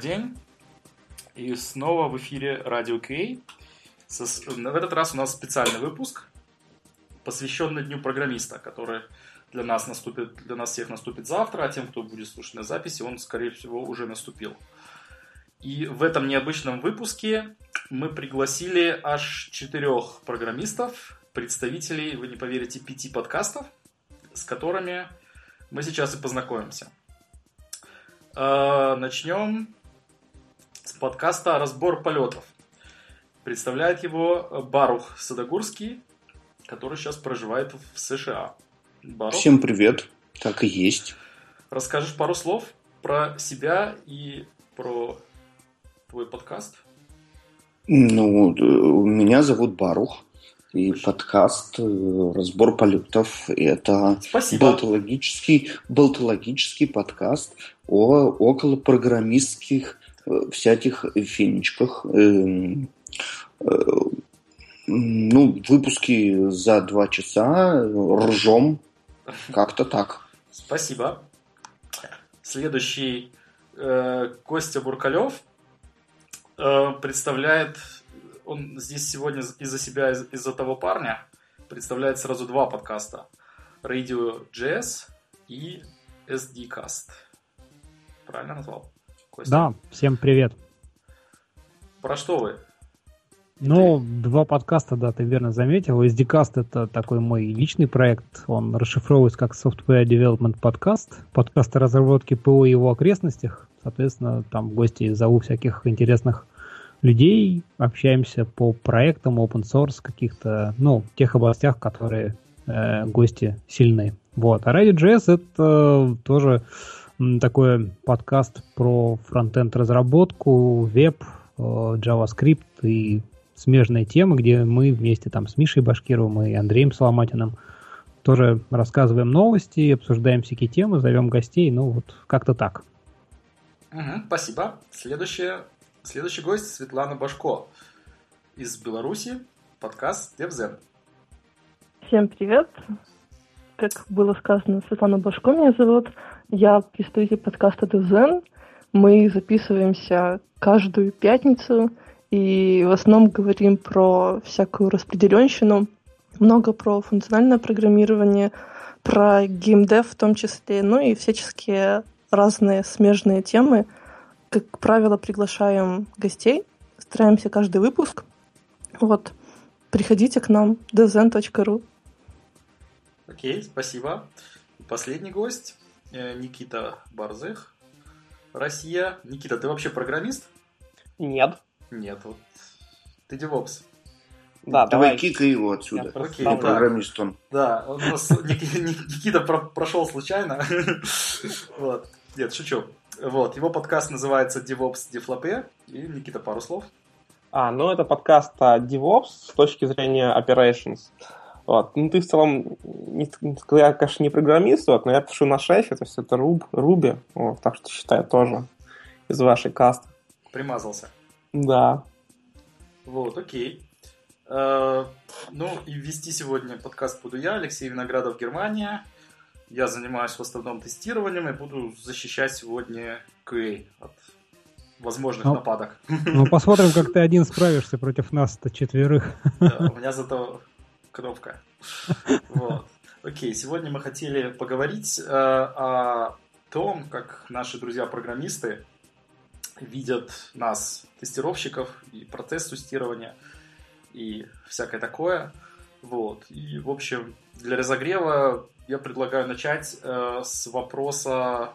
День. И снова в эфире Радио Кей. В этот раз у нас специальный выпуск, посвященный Дню программиста, который для нас наступит, для нас всех наступит завтра, а тем, кто будет слушать на записи, он, скорее всего, уже наступил. И в этом необычном выпуске мы пригласили аж четырех программистов, представителей, вы не поверите, пяти подкастов, с которыми мы сейчас и познакомимся. А, начнем подкаста «Разбор полетов». Представляет его Барух Садогурский, который сейчас проживает в США. Барух, Всем привет, так и есть. Расскажешь пару слов про себя и про твой подкаст? Ну, меня зовут Барух. И подкаст э, «Разбор полетов» — это болтологический, болтологический подкаст о около программистских э, всяких финичках. Эм, э, ну, выпуски за два часа, ржем, как-то так. Спасибо. Следующий э, Костя Буркалев э, представляет он здесь сегодня из-за себя, из-за того парня, представляет сразу два подкаста. Radio JS и SDcast. Правильно назвал? Костя? Да, всем привет. Про что вы? Ну, ты... два подкаста, да, ты верно заметил. SDcast это такой мой личный проект. Он расшифровывается как Software Development Podcast. Подкаст о разработке ПО и его окрестностях. Соответственно, там гости зову всяких интересных людей, общаемся по проектам open source каких-то, ну, тех областях, которые э, гости сильны. Вот. А Radio.js это тоже такой подкаст про фронтенд разработку, веб, э, JavaScript и смежные темы, где мы вместе там с Мишей Башкировым и Андреем Соломатиным тоже рассказываем новости, обсуждаем всякие темы, зовем гостей, ну вот как-то так. Угу, спасибо. Следующее Следующий гость Светлана Башко из Беларуси, подкаст Девзен. Всем привет. Как было сказано, Светлана Башко меня зовут. Я представитель подкаста Девзен. Мы записываемся каждую пятницу и в основном говорим про всякую распределенщину, много про функциональное программирование, про геймдев в том числе, ну и всяческие разные смежные темы – как правило, приглашаем гостей, стараемся каждый выпуск. Вот, приходите к нам, dzen.ru. Окей, спасибо. Последний гость Никита Барзых, Россия. Никита, ты вообще программист? Нет. Нет, вот ты девопс. Да, давай, давай кикай его отсюда. Я Окей, программист он. Да, у нас Никита прошел случайно. Вот. Нет, шучу. Вот, его подкаст называется DevOps Deflopé. И, Никита, пару слов. А, ну это подкаст о DevOps с точки зрения operations. Вот. Ну, ты в целом, не, я, конечно, не программист, вот, но я пишу на шефе, то есть это Rub, Ruby, вот, так что считаю тоже из вашей касты. Примазался. Да. Вот, окей. Э, ну, и вести сегодня подкаст буду я, Алексей Виноградов, Германия. Я занимаюсь в основном тестированием и буду защищать сегодня QA от возможных ну, нападок. Ну, посмотрим, как ты один справишься против нас-то четверых. Да, у меня зато кнопка. Вот. Окей, сегодня мы хотели поговорить э, о том, как наши друзья-программисты видят нас, тестировщиков, и процесс тестирования, и всякое такое. Вот. И, в общем, для разогрева я предлагаю начать э, с вопроса,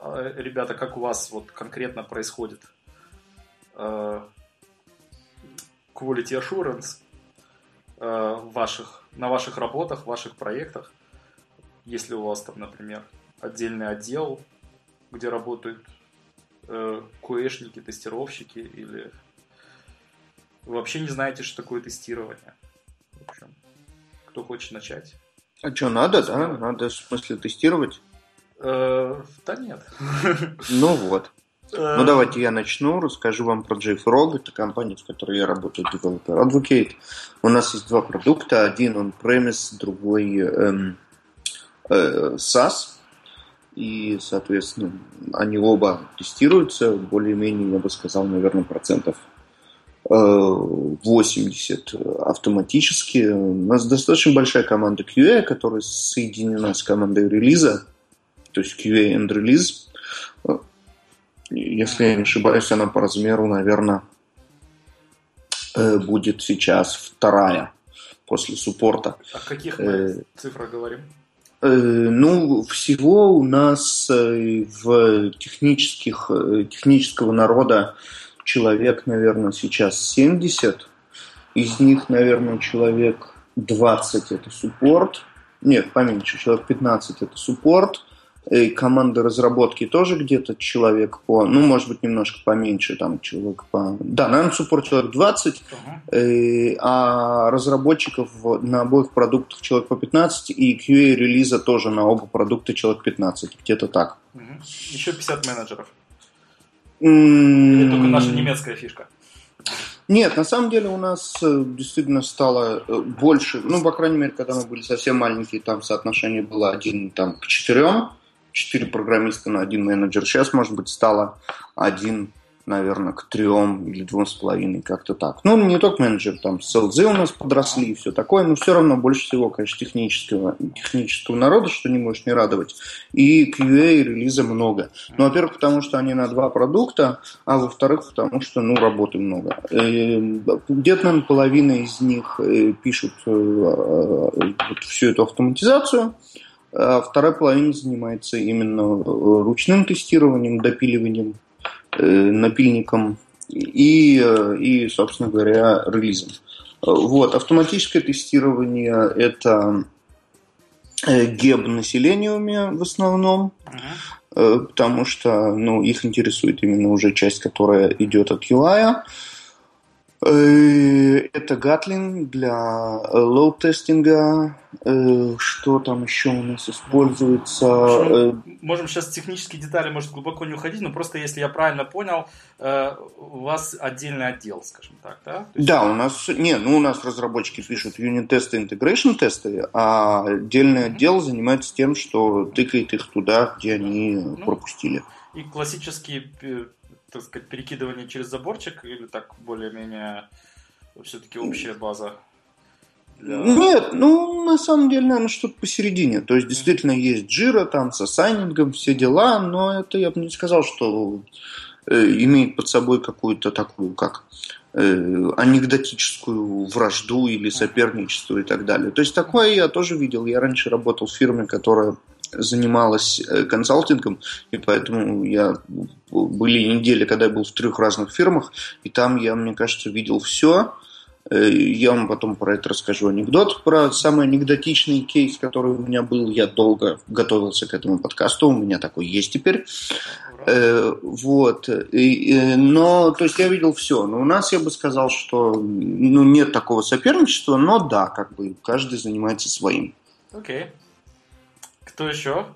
э, ребята, как у вас вот конкретно происходит э, quality assurance ваших, на ваших работах, ваших проектах, если у вас там, например, отдельный отдел, где работают э, QA-шники, тестировщики, или вы вообще не знаете, что такое тестирование. В общем, кто хочет начать? А что, надо, да? Надо, в смысле, тестировать? Э, да нет. Ну вот. Э, ну давайте я начну, расскажу вам про JFrog. Это компания, с которой я работаю, Developer Advocate. У нас есть два продукта. Один он premise, другой эм, э, SaaS. и, соответственно, они оба тестируются более-менее, я бы сказал, наверное, процентов 80 автоматически. У нас достаточно большая команда QA, которая соединена с командой релиза, то есть QA and Release. Если я не ошибаюсь, она по размеру, наверное, э, будет сейчас вторая после суппорта. О каких мы э, цифрах говорим? Э, ну, всего у нас в технических, технического народа человек, наверное, сейчас 70. Из них, наверное, человек 20 это суппорт. Нет, поменьше, человек 15 это суппорт. И команда разработки тоже где-то человек по, ну, может быть, немножко поменьше, там, человек по... Да, наверное, суппорт человек 20, uh-huh. а разработчиков на обоих продуктах человек по 15, и QA релиза тоже на оба продукта человек 15, где-то так. Uh-huh. Еще 50 менеджеров. Или только наша немецкая фишка? Нет, на самом деле у нас э, действительно стало э, больше, ну, по крайней мере, когда мы были совсем маленькие, там соотношение было один там, к четырем, четыре программиста на один менеджер. Сейчас, может быть, стало один наверное, к трем или двум с половиной, как-то так. Ну, не только менеджер, там, селзы у нас подросли и все такое, но все равно больше всего, конечно, технического, технического народа, что не можешь не радовать. И QA и релиза много. Ну, во-первых, потому что они на два продукта, а во-вторых, потому что, ну, работы много. Э, где-то, наверное, половина из них э, пишут э, вот всю эту автоматизацию, вторая половина занимается именно ручным тестированием, допиливанием Э, напильником и, э, и, собственно говоря, релизом. Вот, автоматическое тестирование – это веб на Selenium е в основном, uh-huh. потому что ну, их интересует именно уже часть, которая идет от UI. Э, это Gatling для load testing а. Э, что там еще у нас используется? Общем, э, можем сейчас технические детали, может, глубоко не уходить, но просто, если я правильно понял, у вас отдельный отдел, скажем так, да? Есть... Да, у нас, не, ну у нас разработчики пишут юнит-тесты, интегрейшн-тесты, а отдельный mm-hmm. отдел занимается тем, что тыкает их туда, где они ну, пропустили. И классические так сказать, перекидывание через заборчик или так более-менее все-таки общая база? Для... Нет, ну, на самом деле, наверное, что-то посередине. То есть, действительно, есть джира там с ассайнингом, все дела, но это я бы не сказал, что э, имеет под собой какую-то такую, как э, анекдотическую вражду или соперничество и так далее. То есть, такое я тоже видел. Я раньше работал в фирме, которая занималась э, консалтингом, и поэтому я были недели, когда я был в трех разных фирмах, и там я, мне кажется, видел все. Э, я вам потом про это расскажу анекдот. Про самый анекдотичный кейс, который у меня был. Я долго готовился к этому подкасту. У меня такой есть теперь. Э, вот. И, но, то есть я видел все. Но у нас я бы сказал, что ну, нет такого соперничества, но да, как бы каждый занимается своим. Окей. Okay. Кто еще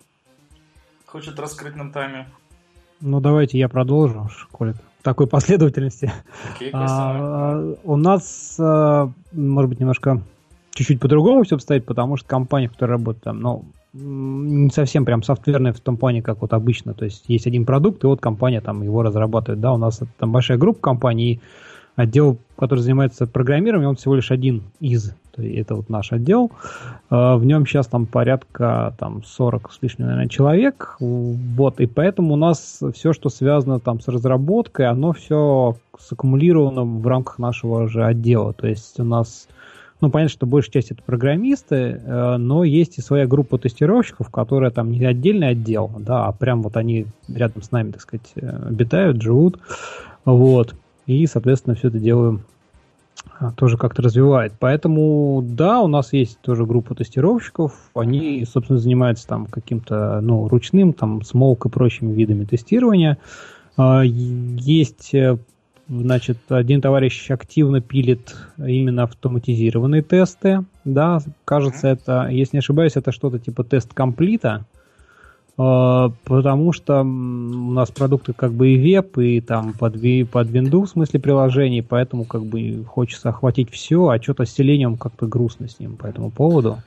хочет раскрыть нам тайны? Ну, давайте я продолжу, коли в такой последовательности. Okay, а, у нас, а, может быть, немножко чуть-чуть по-другому все обстоит, потому что компания, в которой работает там, ну, не совсем прям софтверная в том плане, как вот обычно. То есть есть один продукт, и вот компания там его разрабатывает. Да, у нас там большая группа компаний, и отдел, который занимается программированием, он всего лишь один из это вот наш отдел. А, в нем сейчас там порядка там 40 с лишним, наверное, человек. Вот, и поэтому у нас все, что связано там с разработкой, оно все саккумулировано в рамках нашего же отдела. То есть у нас ну, понятно, что большая часть это программисты, э, но есть и своя группа тестировщиков, которая там не отдельный отдел, да, а прям вот они рядом с нами, так сказать, э, обитают, живут, вот, и, соответственно, все это делаем а, тоже как-то развивает. Поэтому, да, у нас есть тоже группа тестировщиков. Они, собственно, занимаются там каким-то, ну, ручным, там, смолк и прочими видами тестирования. А, есть, э, значит, один товарищ активно пилит именно автоматизированные тесты. Да, кажется, это, если не ошибаюсь, это что-то типа тест комплита. А, потому что у нас продукты как бы и веб, и там под, под Windows в смысле приложений, поэтому как бы хочется охватить все, а что-то с селением как-то грустно с ним по этому поводу.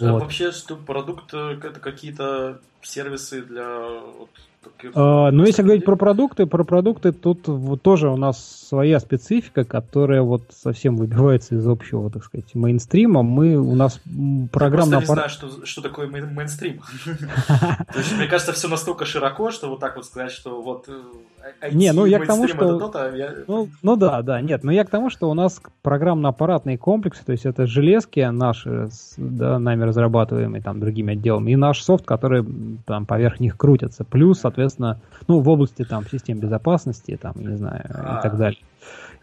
Вот. Вообще, что продукт это какие-то сервисы для вот, а, ну, если говорить про продукты, про продукты, тут вот тоже у нас своя специфика, которая вот совсем выбивается из общего, так сказать, мейнстрима. Мы, у нас программно... Я не знаю, что, что такое мейнстрим. То есть, мне кажется, все настолько широко, что вот так вот сказать, что вот IT, не, ну я к тому, что... Ну, ну да, да, нет, но я к тому, что у нас программно-аппаратные комплексы, то есть это железки наши, да, нами разрабатываемые там другими отделами, и наш софт, который там поверх них крутятся, плюс, соответственно, ну, в области там систем безопасности, там, не знаю, а, и так далее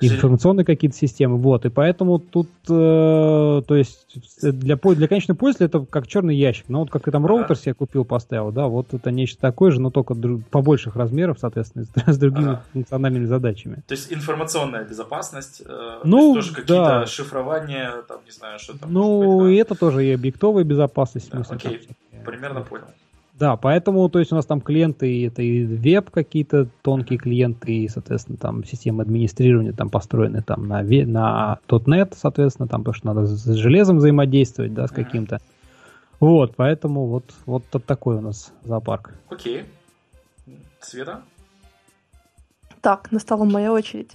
информационные какие-то системы, вот, и поэтому тут, э, то есть для, для конечного пользователя это как черный ящик, ну вот как ты там роутер себе купил, поставил, да, вот это нечто такое же, но только побольших размеров, соответственно, с, с другими ага. функциональными задачами. То есть информационная безопасность, э, ну, то есть тоже какие-то да. шифрования, там, не знаю, что там. Ну, быть, да. и это тоже и объектовая безопасность. Да, смысле, окей, там, примерно понял. Да, поэтому, то есть у нас там клиенты, это и веб какие-то тонкие клиенты, и, соответственно, там системы администрирования там построены там на, на .NET, соответственно, там, потому что надо с железом взаимодействовать, да, с каким-то. Вот, поэтому вот, вот такой у нас зоопарк. Окей. Света? Так, настала моя очередь.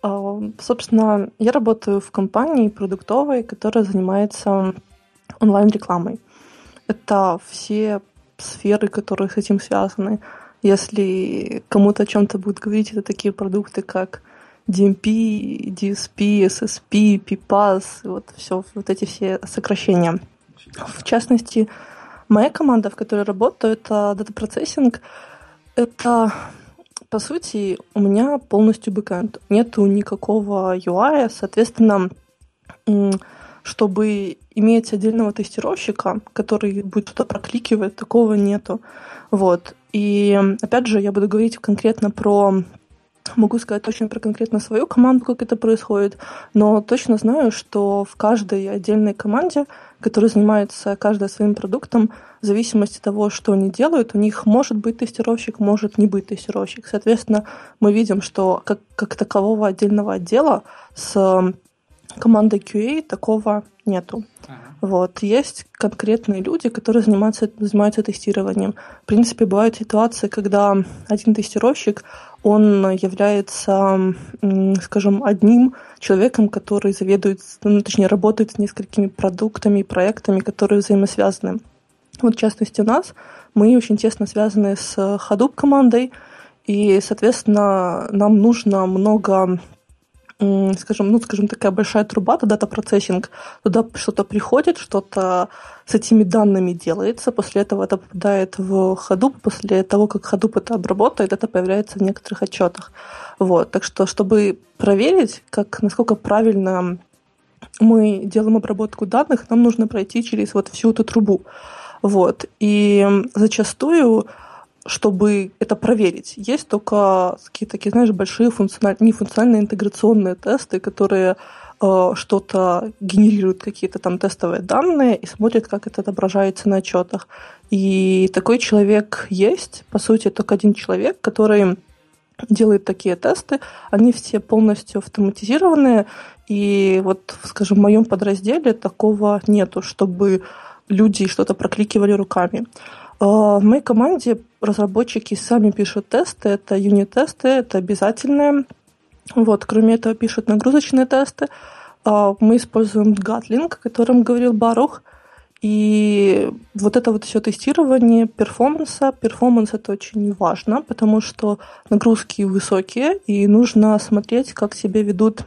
А, собственно, я работаю в компании продуктовой, которая занимается онлайн-рекламой. Это все сферы, которые с этим связаны. Если кому-то о чем-то будет говорить, это такие продукты, как DMP, DSP, SSP, PPAS, вот все, вот эти все сокращения. В частности, моя команда, в которой работаю, это Data Processing. Это, по сути, у меня полностью бэкэнд. Нету никакого UI, соответственно, чтобы иметь отдельного тестировщика, который будет что-то прокликивать, такого нету. Вот. И опять же, я буду говорить конкретно про Могу сказать точно про конкретно свою команду, как это происходит, но точно знаю, что в каждой отдельной команде, которая занимается каждая своим продуктом, в зависимости от того, что они делают, у них может быть тестировщик, может не быть тестировщик. Соответственно, мы видим, что как, как такового отдельного отдела с командой QA такого нету. Ага. Вот. Есть конкретные люди, которые занимаются, занимаются тестированием. В принципе, бывают ситуации, когда один тестировщик, он является, скажем, одним человеком, который заведует, ну, точнее, работает с несколькими продуктами и проектами, которые взаимосвязаны. Вот, в частности, у нас мы очень тесно связаны с Hadoop командой, и, соответственно, нам нужно много скажем, ну, скажем, такая большая труба, это дата-процессинг. Туда что-то приходит, что-то с этими данными делается, после этого это попадает в Hadoop, после того, как Hadoop это обработает, это появляется в некоторых отчетах. Вот. Так что, чтобы проверить, как, насколько правильно мы делаем обработку данных, нам нужно пройти через вот всю эту трубу. Вот. И зачастую чтобы это проверить. Есть только какие-то такие, знаешь, большие функциональные, не функциональные интеграционные тесты, которые э, что-то генерируют, какие-то там тестовые данные и смотрят, как это отображается на отчетах. И такой человек есть, по сути, только один человек, который делает такие тесты. Они все полностью автоматизированные. И вот, скажем, в моем подразделе такого нету, чтобы люди что-то прокликивали руками. А, в моей команде разработчики сами пишут тесты, это юнит-тесты, это обязательные. Вот, кроме этого, пишут нагрузочные тесты. А, мы используем Gatling, о котором говорил Барух. И вот это вот все тестирование перформанса, перформанс это очень важно, потому что нагрузки высокие, и нужно смотреть, как себя ведут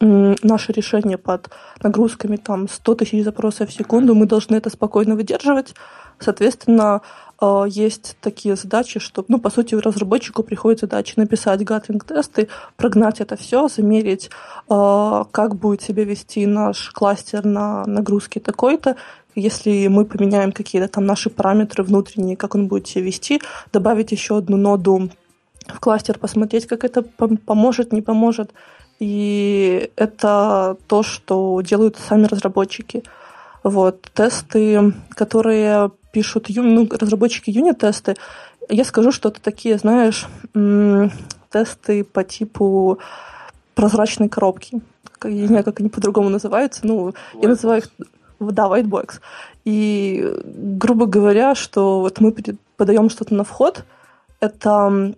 наши решения под нагрузками там 100 тысяч запросов в секунду, мы должны это спокойно выдерживать, Соответственно, э, есть такие задачи, что, ну, по сути, разработчику приходит задача написать гатлинг-тесты, прогнать это все, замерить, э, как будет себя вести наш кластер на нагрузке такой-то, если мы поменяем какие-то там наши параметры внутренние, как он будет себя вести, добавить еще одну ноду в кластер, посмотреть, как это поможет, не поможет. И это то, что делают сами разработчики. Вот. Тесты, которые пишут ну, разработчики юнит-тесты, я скажу, что это такие, знаешь, тесты по типу прозрачной коробки. Я не знаю, как они по-другому называются. Ну, я называю их да, white box. И, грубо говоря, что вот мы подаем что-то на вход, это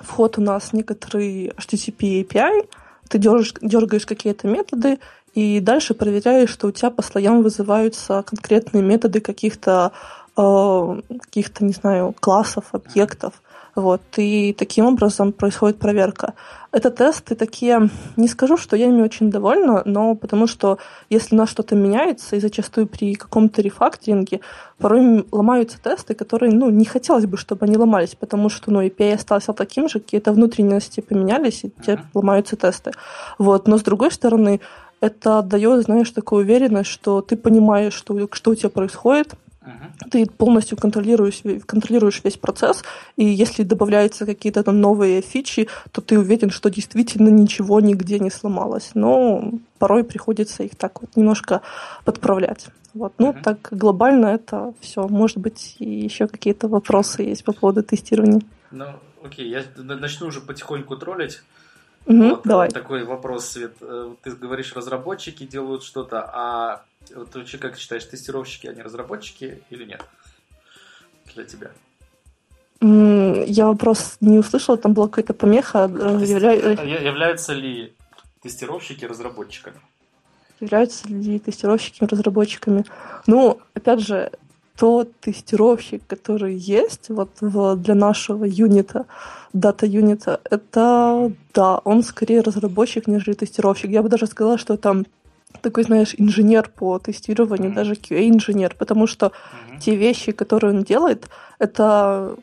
вход у нас некоторый HTTP API, ты дергаешь, дергаешь какие-то методы, и дальше проверяешь, что у тебя по слоям вызываются конкретные методы каких-то, каких-то, не знаю, классов, объектов. Вот, и таким образом происходит проверка. Это тесты такие, не скажу, что я ими очень довольна, но потому что если у нас что-то меняется, и зачастую при каком-то рефакторинге порой ломаются тесты, которые, ну, не хотелось бы, чтобы они ломались, потому что, ну, API остался таким же, какие-то внутренности поменялись, и тебе ломаются тесты. Вот, но с другой стороны, это дает, знаешь, такую уверенность, что ты понимаешь, что, что у тебя происходит. Ты полностью контролируешь, контролируешь весь процесс, и если добавляются какие-то там новые фичи, то ты уверен, что действительно ничего нигде не сломалось. Но порой приходится их так вот немножко подправлять. Вот. Ну, uh-huh. так глобально это все. Может быть, еще какие-то вопросы есть по поводу тестирования. Ну, окей, я начну уже потихоньку троллить. Угу, вот, давай. Такой вопрос, Свет. Э, ты говоришь, разработчики делают что-то, а вот вообще как считаешь, тестировщики, они разработчики или нет? Для тебя. Я вопрос не услышала, там была какая-то помеха. Э, Явля... Э, являются ли тестировщики разработчиками? Являются ли тестировщики разработчиками? Ну, опять же, тот тестировщик, который есть вот в, для нашего юнита, дата юнита, это, да, он скорее разработчик, нежели тестировщик. Я бы даже сказала, что это такой, знаешь, инженер по тестированию, mm-hmm. даже QA-инженер, потому что mm-hmm. те вещи, которые он делает, это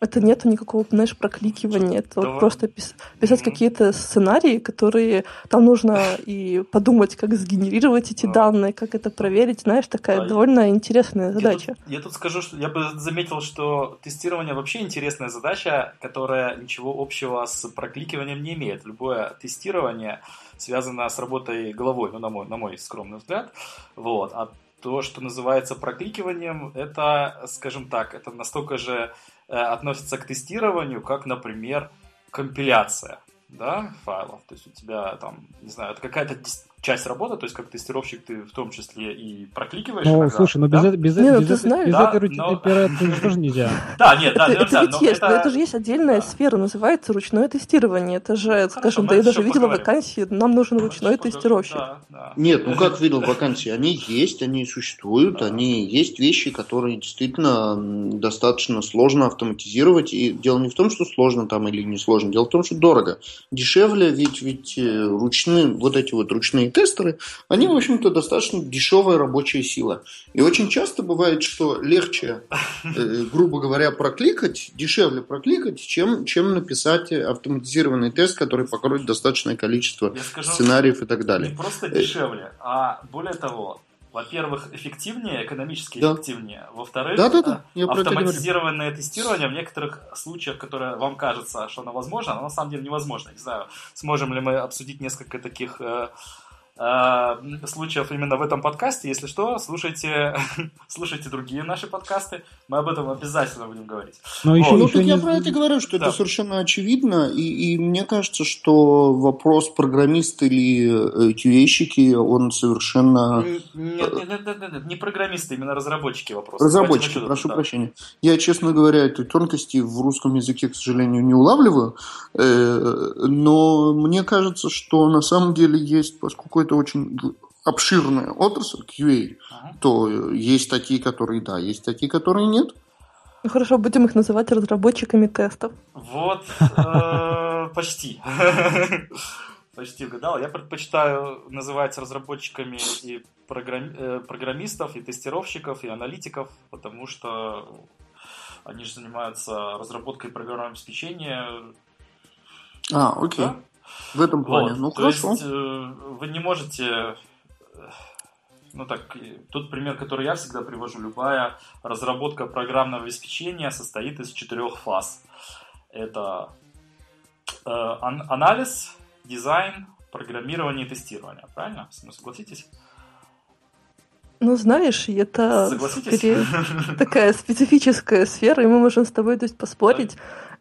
это нету никакого, знаешь, прокликивания. Это да. вот просто пис- писать mm-hmm. какие-то сценарии, которые там нужно и подумать, как сгенерировать эти да. данные, как это проверить. Знаешь, такая да. довольно интересная задача. Я тут, я тут скажу, что я бы заметил, что тестирование вообще интересная задача, которая ничего общего с прокликиванием не имеет. Любое тестирование связано с работой головой, ну, на мой, на мой скромный взгляд. Вот. А то, что называется прокликиванием, это, скажем так, это настолько же Э, относится к тестированию, как, например, компиляция да, файлов. То есть у тебя там, не знаю, это какая-то часть работы, то есть как тестировщик ты в том числе и прокликиваешь. Ну, иногда, слушай, но без, да? без, нет, без, без, знаешь, без да, этой но... операции тоже нельзя. Да, нет, да, это, это ведь есть, но это же есть отдельная сфера, называется ручное тестирование. Это же, скажем, да я даже видела вакансии, нам нужен ручной тестировщик. Нет, ну как видел вакансии? Они есть, они существуют, они есть вещи, которые действительно достаточно сложно автоматизировать. И дело не в том, что сложно там или не сложно, дело в том, что дорого. Дешевле, ведь, ведь э, ручные, вот эти вот ручные тестеры, они, в общем-то, достаточно дешевая рабочая сила. И очень часто бывает, что легче, э, грубо говоря, прокликать, дешевле прокликать, чем, чем написать автоматизированный тест, который покроет достаточное количество скажу, сценариев и так далее. Не просто дешевле, а более того, во-первых, эффективнее, экономически да. эффективнее. Во-вторых, да, да, да. автоматизированное тестирование в некоторых случаях, которые вам кажется, что оно возможно, оно на самом деле невозможно. Не знаю, сможем ли мы обсудить несколько таких э, Э, случаев именно в этом подкасте. Если что, слушайте, слушайте другие наши подкасты. Мы об этом обязательно будем говорить. Но еще, вот. Ну, тут не... я про это говорю, что да. это совершенно очевидно. И, и мне кажется, что вопрос программист или QA-щики, э, он совершенно... Нет, нет, нет, нет, нет, не программисты, именно разработчики вопрос. Разработчики, прошу да. прощения. Я, честно говоря, этой тонкости в русском языке, к сожалению, не улавливаю. Э, но мне кажется, что на самом деле есть, поскольку это очень обширная отрасль QA, ага. то есть такие, которые да, есть такие, которые нет. Ну хорошо, будем их называть разработчиками тестов. Вот, э, почти. Почти угадал. Я предпочитаю называть разработчиками и э, программистов, и тестировщиков, и аналитиков, потому что они же занимаются разработкой программного обеспечения. А, окей. Да? В этом плане. Вот. Ну, То хорошо. Есть, э, вы не можете э, ну так, тот пример, который я всегда привожу, любая разработка программного обеспечения состоит из четырех фаз. Это э, анализ, дизайн, программирование и тестирование. Правильно? Согласитесь? Ну, знаешь, это скорее такая специфическая сфера, и мы можем с тобой то есть, поспорить.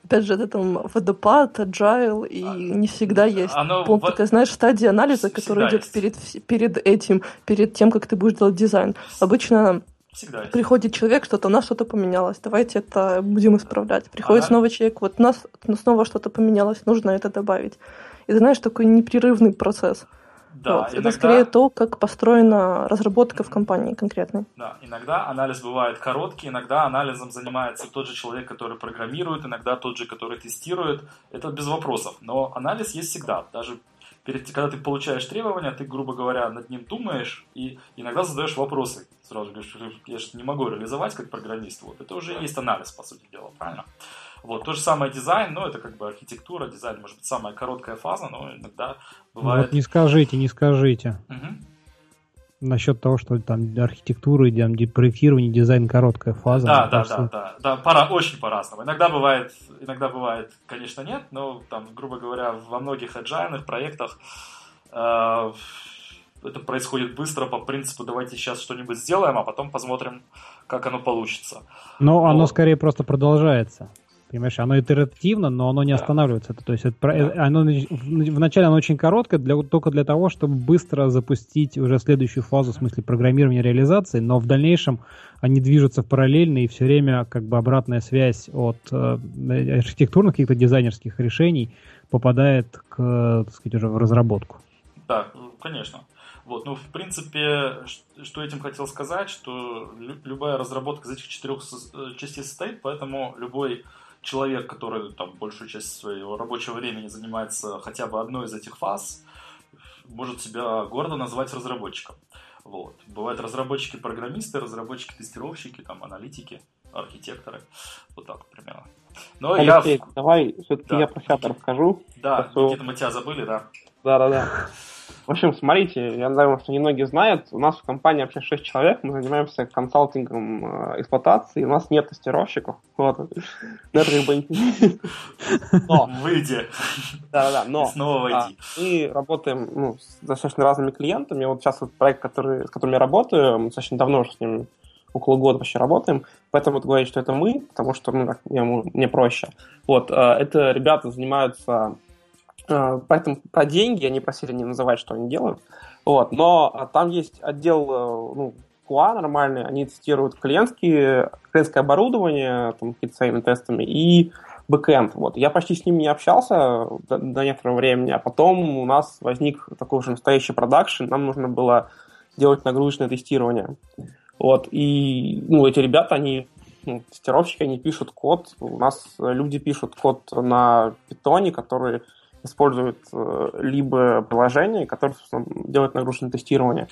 Опять же, это там водопад, agile, и а, не всегда есть оно пункт, в... такая, знаешь, стадия анализа, которая идет перед, перед этим, перед тем, как ты будешь делать дизайн. Обычно Всегда есть. Приходит человек, что-то у нас что-то поменялось, давайте это будем исправлять. Приходит Ага. снова человек, вот у нас снова что-то поменялось, нужно это добавить. И ты знаешь, такой непрерывный процесс. Да, Вот. Это иногда- скорее то, как построена разработка в компании конкретной. Да, иногда анализ бывает короткий, иногда анализом занимается тот же человек, который программирует, иногда тот же, который тестирует. Это без вопросов. Но анализ есть всегда. Даже перед, когда ты получаешь требования, ты, грубо говоря, над ним думаешь и иногда задаешь вопросы. Сразу говоришь, я же не могу реализовать как программист. Вот. Это уже есть анализ, по сути дела, правильно? Вот. То же самое дизайн, но это как бы архитектура, дизайн, может быть, самая короткая фаза, но иногда Ну бывает... Вот не скажите, не скажите. Мгм. Насчет того, что там архитектура, там, проектирование, дизайн короткая фаза. Да, да, кажется, да, да, да, пора, очень по-разному. Иногда бывает, иногда бывает, конечно, нет, но там, грубо говоря, во многих agile проектах э, это происходит быстро по принципу давайте сейчас что-нибудь сделаем, а потом посмотрим, как оно получится. Но оно Вот. скорее просто продолжается. Понимаешь, оно итеративно, но оно не Да. останавливается. То есть это, Да. оно, нач- в- вначале оно очень короткое, для, только для того, чтобы быстро запустить уже следующую фазу, в смысле программирования реализации, но в дальнейшем они движутся в параллельно, и все время как бы обратная связь от э, архитектурных каких-то дизайнерских решений попадает к, так сказать, уже в разработку. Да, ну, конечно. Вот, ну, в принципе, что этим хотел сказать, что лю- любая разработка из этих четырех э, частей состоит, поэтому любой человек, который там большую часть своего рабочего времени занимается хотя бы одной из этих фаз, может себя гордо назвать разработчиком. Вот. Бывают разработчики-программисты, разработчики-тестировщики, там, аналитики, архитекторы. Вот так примерно. Но я... Алексей, давай все-таки Да. я про себя расскажу. Да, про Никита, мы тебя забыли, да? Да-да-да. В общем, смотрите, я думаю, что немногие знают, у нас в компании вообще 6 человек, мы занимаемся консалтингом э, эксплуатации, у нас нет тестировщиков. Вот. Ну, это как бы интересно. Но, Выйди. да-да-да, но И снова а, войди. мы работаем ну, с достаточно разными клиентами. Вот сейчас вот проект, который, с которым я работаю, мы достаточно давно уже с ним около года вообще работаем, поэтому вот говорить, что это мы, потому что ну, так, мне, мне проще. Вот, э, это ребята занимаются поэтому про деньги они просили не называть, что они делают. Вот, но там есть отдел э, ну, QA нормальный, они тестируют клиентские, клиентское оборудование, там, какие-то своими тестами, и бэкэнд. Вот. Я почти с ним не общался до, до некоторого времени, а потом у нас возник такой уже настоящий продакшн, нам нужно было делать нагрузочное тестирование. Вот, и ну, эти ребята, они ну, тестировщики, они пишут код. У нас люди пишут код на питоне, который использует э, либо приложение, которое, собственно, делает нагрузочное тестирование.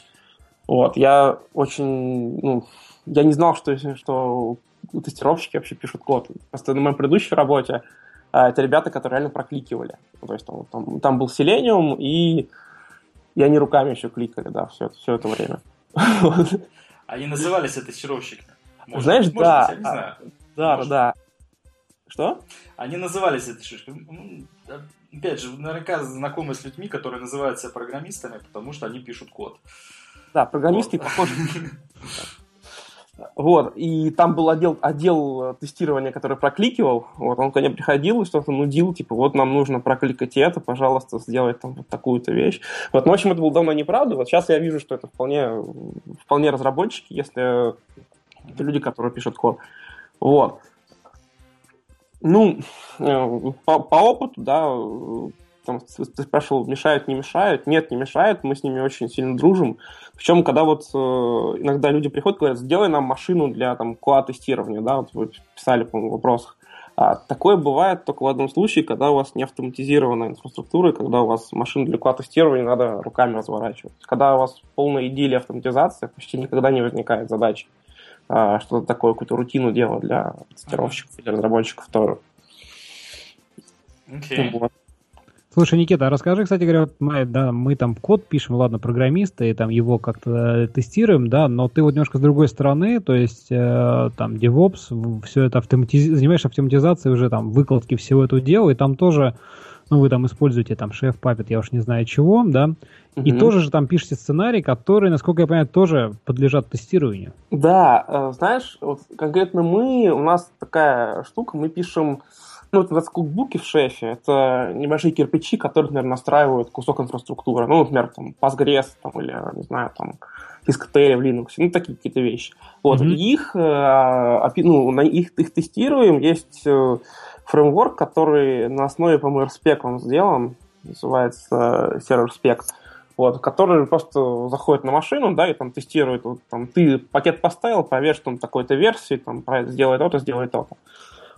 Вот, я очень, ну, я не знал, что, что тестировщики вообще пишут код. Просто на моей предыдущей работе э, это ребята, которые реально прокликивали. Ну, то есть там, там, там был Selenium, и, и они руками еще кликали, да, все, все это время. Они называли себя тестировщиками. Может, Знаешь, может да. быть, я не знаю. Да, Может. да. Что? Они называли себя тестировщиками. Ну, Опять же, наверняка знакомы с людьми, которые называют себя программистами, потому что они пишут код. Да, программисты Вот. похожи. Вот, и там был отдел, отдел тестирования, который прокликивал, вот, он ко мне приходил и что-то нудил, типа, вот нам нужно прокликать это, пожалуйста, сделать там вот такую-то вещь. Вот, ну, в общем, это было давно неправда, вот сейчас я вижу, что это вполне, вполне разработчики, если это люди, которые пишут код. Вот. Ну, э, по, по опыту, да, э, там, ты спрашивал, мешают, не мешают? Нет, не мешают, мы с ними очень сильно дружим. Причем, когда вот э, иногда люди приходят, говорят, сделай нам машину для там QA-тестирования, да, вот вы писали, по-моему, в вопросах. А, такое бывает только в одном случае, когда у вас не автоматизированная инфраструктура, и когда у вас машину для QA-тестирования надо руками разворачивать. Когда у вас полная идея автоматизация, почти никогда не возникает задачи что-то такое, какую-то рутину делать для тестировщиков или разработчиков тоже. Окей. Вот. Слушай, Никита, а расскажи, кстати говоря, вот мы, да, мы там код пишем, ладно, программисты, и там его как-то тестируем, да, но ты вот немножко с другой стороны, то есть э, там DevOps, все это автоматиз... занимаешься автоматизацией уже там выкладки всего этого дела, и там тоже, ну, вы там используете там шеф, папет, я уж не знаю чего, да, и Мгм. тоже же там пишете сценарий, которые, насколько я понимаю, тоже подлежат тестированию. Да, э, знаешь, вот конкретно мы, у нас такая штука, мы пишем Ну, это кукбуки в шефе, это небольшие кирпичи, которые, например, настраивают кусок инфраструктуры. Ну, например, там, Postgres, там, или, не знаю, там, дискотери в Linux, ну, такие какие-то вещи. Вот, mm-hmm. их, э, ну, на их, их тестируем, есть э, фреймворк, который на основе, RSpec он сделан, называется сервер spec, вот, который просто заходит на машину, да, и там тестирует, вот, там, ты пакет поставил, проверь, что он такой-то версии, там, сделай то-то, сделай то-то.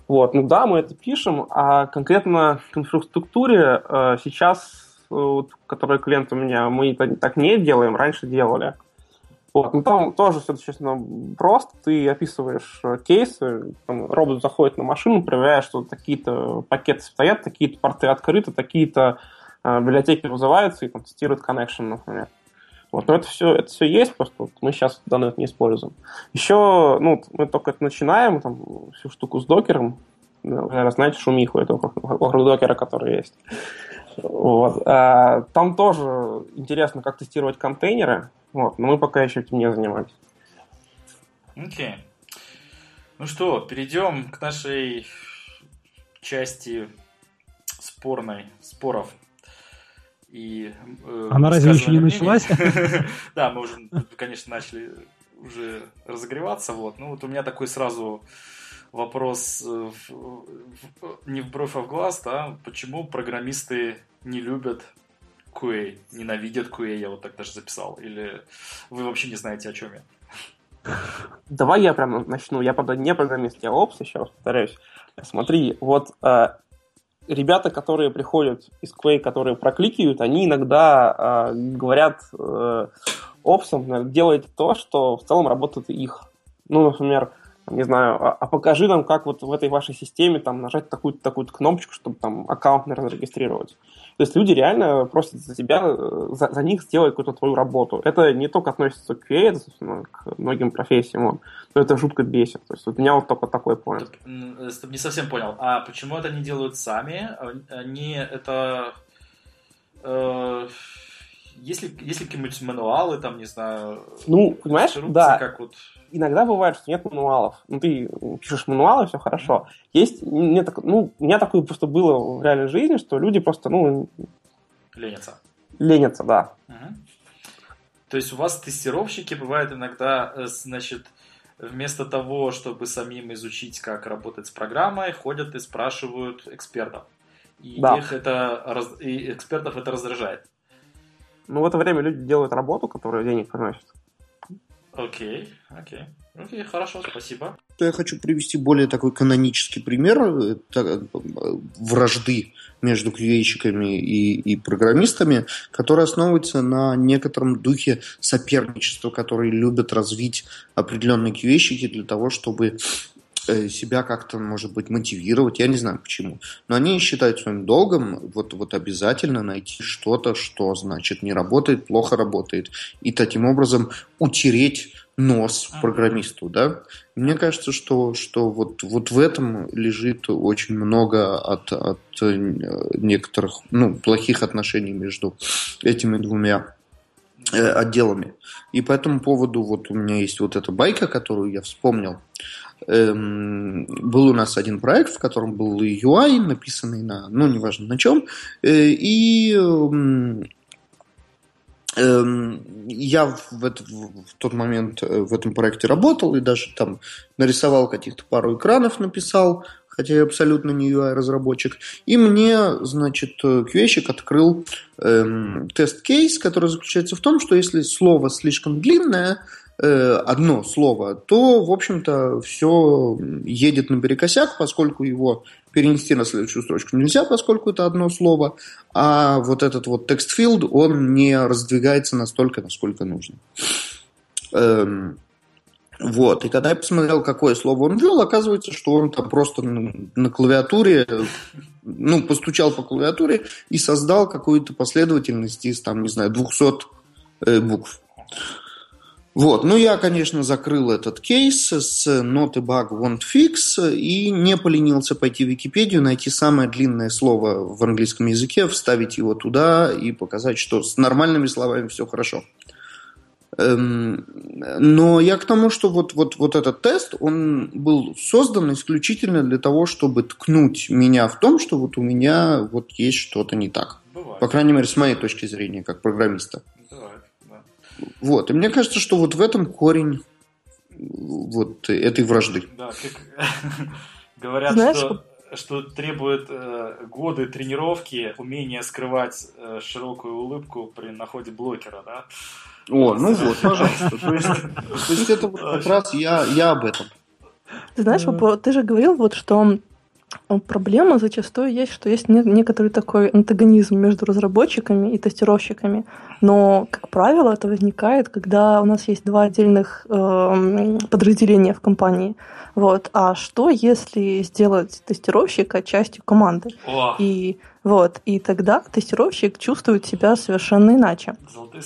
Вот, ну да, мы это пишем, а конкретно к инфраструктуре э, сейчас, э, вот, который клиент у меня, мы так не делаем, раньше делали. Вот, ну там тоже все достаточно просто. Ты описываешь э, кейсы, там, робот заходит на машину, проверяет, что такие-то пакеты стоят, такие-то порты открыты, такие-то э, библиотеки вызываются и там тестирует connection, например. Вот, но это все, это все есть, просто вот мы сейчас данные не используем. Еще, ну, мы только это начинаем, там, всю штуку с докером. Наверное, знаете шумиху этого вокруг докера, который есть. Вот. А, там тоже интересно, как тестировать контейнеры, вот, но мы пока еще этим не занимались. Окей. Okay. Ну что, перейдем к нашей части спорной, споров и э, Она разве еще не началась? Да, мы уже, конечно, начали уже разогреваться. Вот. Ну вот у меня такой сразу вопрос э, не в бровь, а в глаз, да, почему программисты не любят QA, ненавидят QA, я вот так даже записал, или вы вообще не знаете, о чем я? Давай я прям начну. Я, правда, не программист, я опс, еще раз повторяюсь. Смотри, вот э, ребята, которые приходят из Quake, которые прокликивают, они иногда э, говорят э, опсом, делайте то, что в целом работает их. Ну, например, не знаю, а, а покажи нам, как вот в этой вашей системе там нажать такую-то такую кнопочку, чтобы там аккаунт, наверное, зарегистрировать. То есть люди реально просят за тебя, э, за, за них сделать какую-то твою работу. Это не только относится к QA, это, собственно, к многим профессиям, но это жутко бесит. То есть вот меня вот только такой point. Э, не совсем понял. А почему это не делают сами? Они это... Э, если, если какие-нибудь мануалы, там, не знаю... Ну, понимаешь, да. Как вот иногда бывает, что нет мануалов. Ну, ты пишешь мануалы, все хорошо. Есть, мне так, ну, у меня такое просто было в реальной жизни, что люди просто, ну... Ленятся. Ленятся, да. Угу. То есть у вас тестировщики бывают иногда, э, значит, вместо того, чтобы самим изучить, как работать с программой, ходят и спрашивают экспертов. И да. их это, и экспертов это раздражает. Ну, в это время люди делают работу, которая денег приносит. Окей, окей. Окей, хорошо, спасибо. Я хочу привести более такой канонический пример э, э, вражды между QA-щиками и, и программистами, который основывается на некотором духе соперничества, который любят развить определенные QA-щики для того, чтобы себя как-то, может быть, мотивировать, я не знаю почему. Но они считают своим долгом вот, вот обязательно найти что-то, что, значит, не работает, плохо работает, и таким образом утереть нос программисту, да. Мне кажется, что, что вот, вот в этом лежит очень много от, от э, некоторых ну, плохих отношений между этими двумя э, отделами. И по этому поводу вот у меня есть вот эта байка, которую я вспомнил. Эм, был у нас один проект, в котором был UI, написанный на, ну, неважно на чем, э, и эм, Эм, я в, это, в тот момент э, в этом проекте работал и даже там нарисовал каких-то пару экранов, написал, хотя я абсолютно не UI-разработчик. И мне, значит, QA-щик открыл эм, тест-кейс, который заключается в том, что если слово слишком длинное, Э, одно слово, то, в общем-то, все едет наперекосяк, поскольку его перенести на следующую строчку нельзя, поскольку это одно слово, а вот этот вот текст-филд, он не раздвигается настолько, насколько нужно. Эм, вот, и когда я посмотрел, какое слово он ввел, оказывается, что он там просто на, клавиатуре, ну, постучал по клавиатуре и создал какую-то последовательность из, там, не знаю, 200 э, букв. Вот, ну я, конечно, закрыл этот кейс с not a bug won't fix и не поленился пойти в Википедию, найти самое длинное слово в английском языке, вставить его туда и показать, что с нормальными словами все хорошо. Эм, но я к тому, что вот, вот, вот этот тест, он был создан исключительно для того, чтобы ткнуть меня в том, что вот у меня вот есть что-то не так. Бывает. По крайней мере, с моей точки зрения, как программиста. Бывает, да. Вот. И мне кажется, что вот в этом корень вот этой вражды. Да, как говорят, Знаешь, что что требует э, годы тренировки, умение скрывать э, широкую улыбку при находе блокера, да? О, ну вот, пожалуйста. То есть, то есть это вот как раз я, я об этом. Ты знаешь, ты же говорил вот, что проблема зачастую есть, что есть некоторый такой антагонизм между разработчиками и тестировщиками. Но, как правило, это возникает, когда у нас есть два отдельных э, подразделения в компании. Вот. А что, если сделать тестировщика частью команды? О. И вот, и тогда тестировщик чувствует себя совершенно иначе.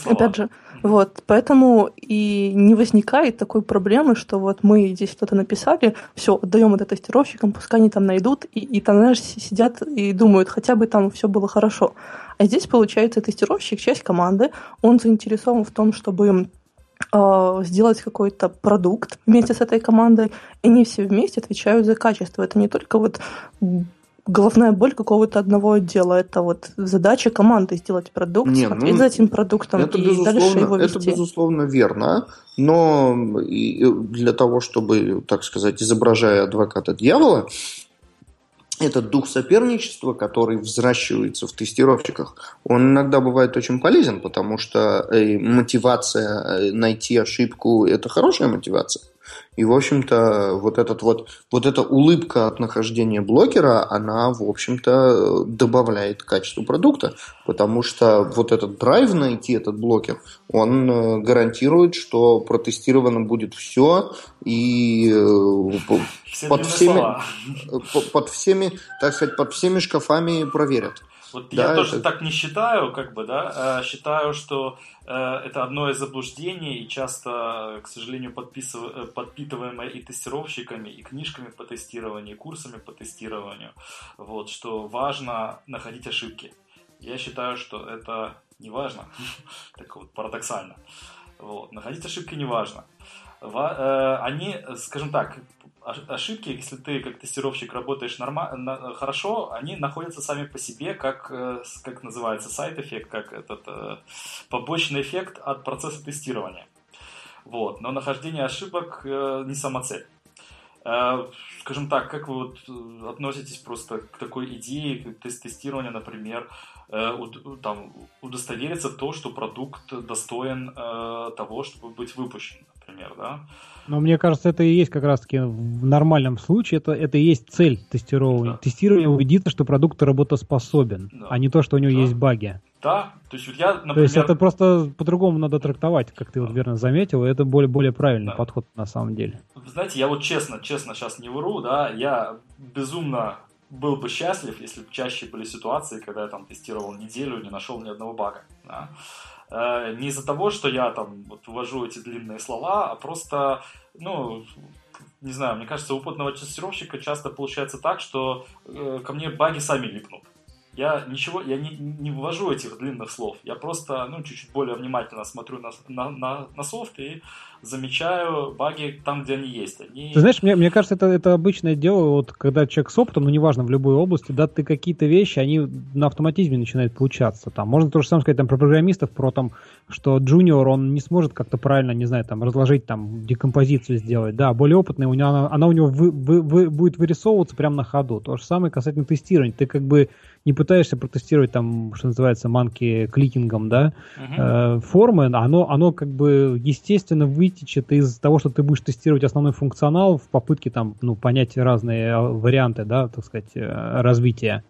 Опять же, вот, поэтому и не возникает такой проблемы, что вот мы здесь что-то написали, все, отдаем это тестировщикам, пускай они там найдут, и, и там, знаешь, сидят и думают, хотя бы там все было хорошо. А здесь, получается, тестировщик, часть команды, он заинтересован в том, чтобы э, сделать какой-то продукт вместе с этой командой, и они все вместе отвечают за качество. Это не только вот головная боль какого-то одного отдела. Это вот задача команды сделать продукт, Не, смотреть ну, за этим продуктом это, и дальше его вести. Это, безусловно, верно. Но для того, чтобы, так сказать, изображая адвоката дьявола, этот дух соперничества, который взращивается в тестировщиках, он иногда бывает очень полезен, потому что э, мотивация э, найти ошибку – это хорошая мотивация. И, в общем-то, вот, этот вот, вот эта улыбка от нахождения блокера, она, в общем-то, добавляет качеству продукта, потому что вот этот драйв найти этот блокер, он э, гарантирует, что протестировано будет все и э, все под, всеми, под всеми, так сказать, под всеми шкафами проверят. Вот да, я тоже это... так не считаю, как бы, да, э, считаю, что э, это одно из заблуждений, и часто, к сожалению, э, подпитываемое и тестировщиками, и книжками по тестированию, и курсами по тестированию, вот, что важно находить ошибки. Я считаю, что это не важно, так вот парадоксально. Вот. Находить ошибки не важно. Они, скажем так, ошибки, если ты как тестировщик работаешь нормально, хорошо, они находятся сами по себе, как, э, как называется, сайт-эффект, как этот э, побочный эффект от процесса тестирования. Вот. Но нахождение ошибок э, не сама цель. Скажем так, как вы вот относитесь просто к такой идее тест тестирования, например, там, удостовериться то, что продукт достоин того, чтобы быть выпущен, например, да? Но мне кажется, это и есть как раз-таки в нормальном случае, это, это и есть цель тестирования. Да. Тестирование убедиться, что продукт работоспособен, да. а не то, что у него да. есть баги. Да, то есть вот я, например... То есть это просто по-другому надо трактовать, как ты вот верно заметил, и это более, более правильный да. подход на самом деле. Вы знаете, я вот честно, честно сейчас не вру, да, я безумно был бы счастлив, если бы чаще были ситуации, когда я там тестировал неделю, не нашел ни одного бага. Да? Э, не из-за того, что я там вот ввожу эти длинные слова, а просто, ну, не знаю, мне кажется, у опытного тестировщика часто получается так, что э, ко мне баги сами липнут. Я ничего, я не, не ввожу этих длинных слов. Я просто, ну, чуть-чуть более внимательно смотрю на, на, на, на софт и замечаю баги там, где они есть. Они... Ты знаешь, мне, мне кажется, это, это обычное дело, вот когда человек с опытом, ну неважно, в любой области, да, ты какие-то вещи, они на автоматизме начинают получаться. Там, можно то же самое сказать там, про программистов, про там, что джуниор, он не сможет как-то правильно, не знаю, там, разложить, там, декомпозицию сделать. Да, более опытный, у него, она, она у него вы, вы, вы, будет вырисовываться прямо на ходу. То же самое касательно тестирования. Ты как бы не пытаешься протестировать там, что называется, манки кликингом, да, uh-huh. э, формы, оно, оно как бы естественно вы вытечет из того, что ты будешь тестировать основной функционал в попытке там, ну, понять разные а, варианты, да, так сказать, э, развития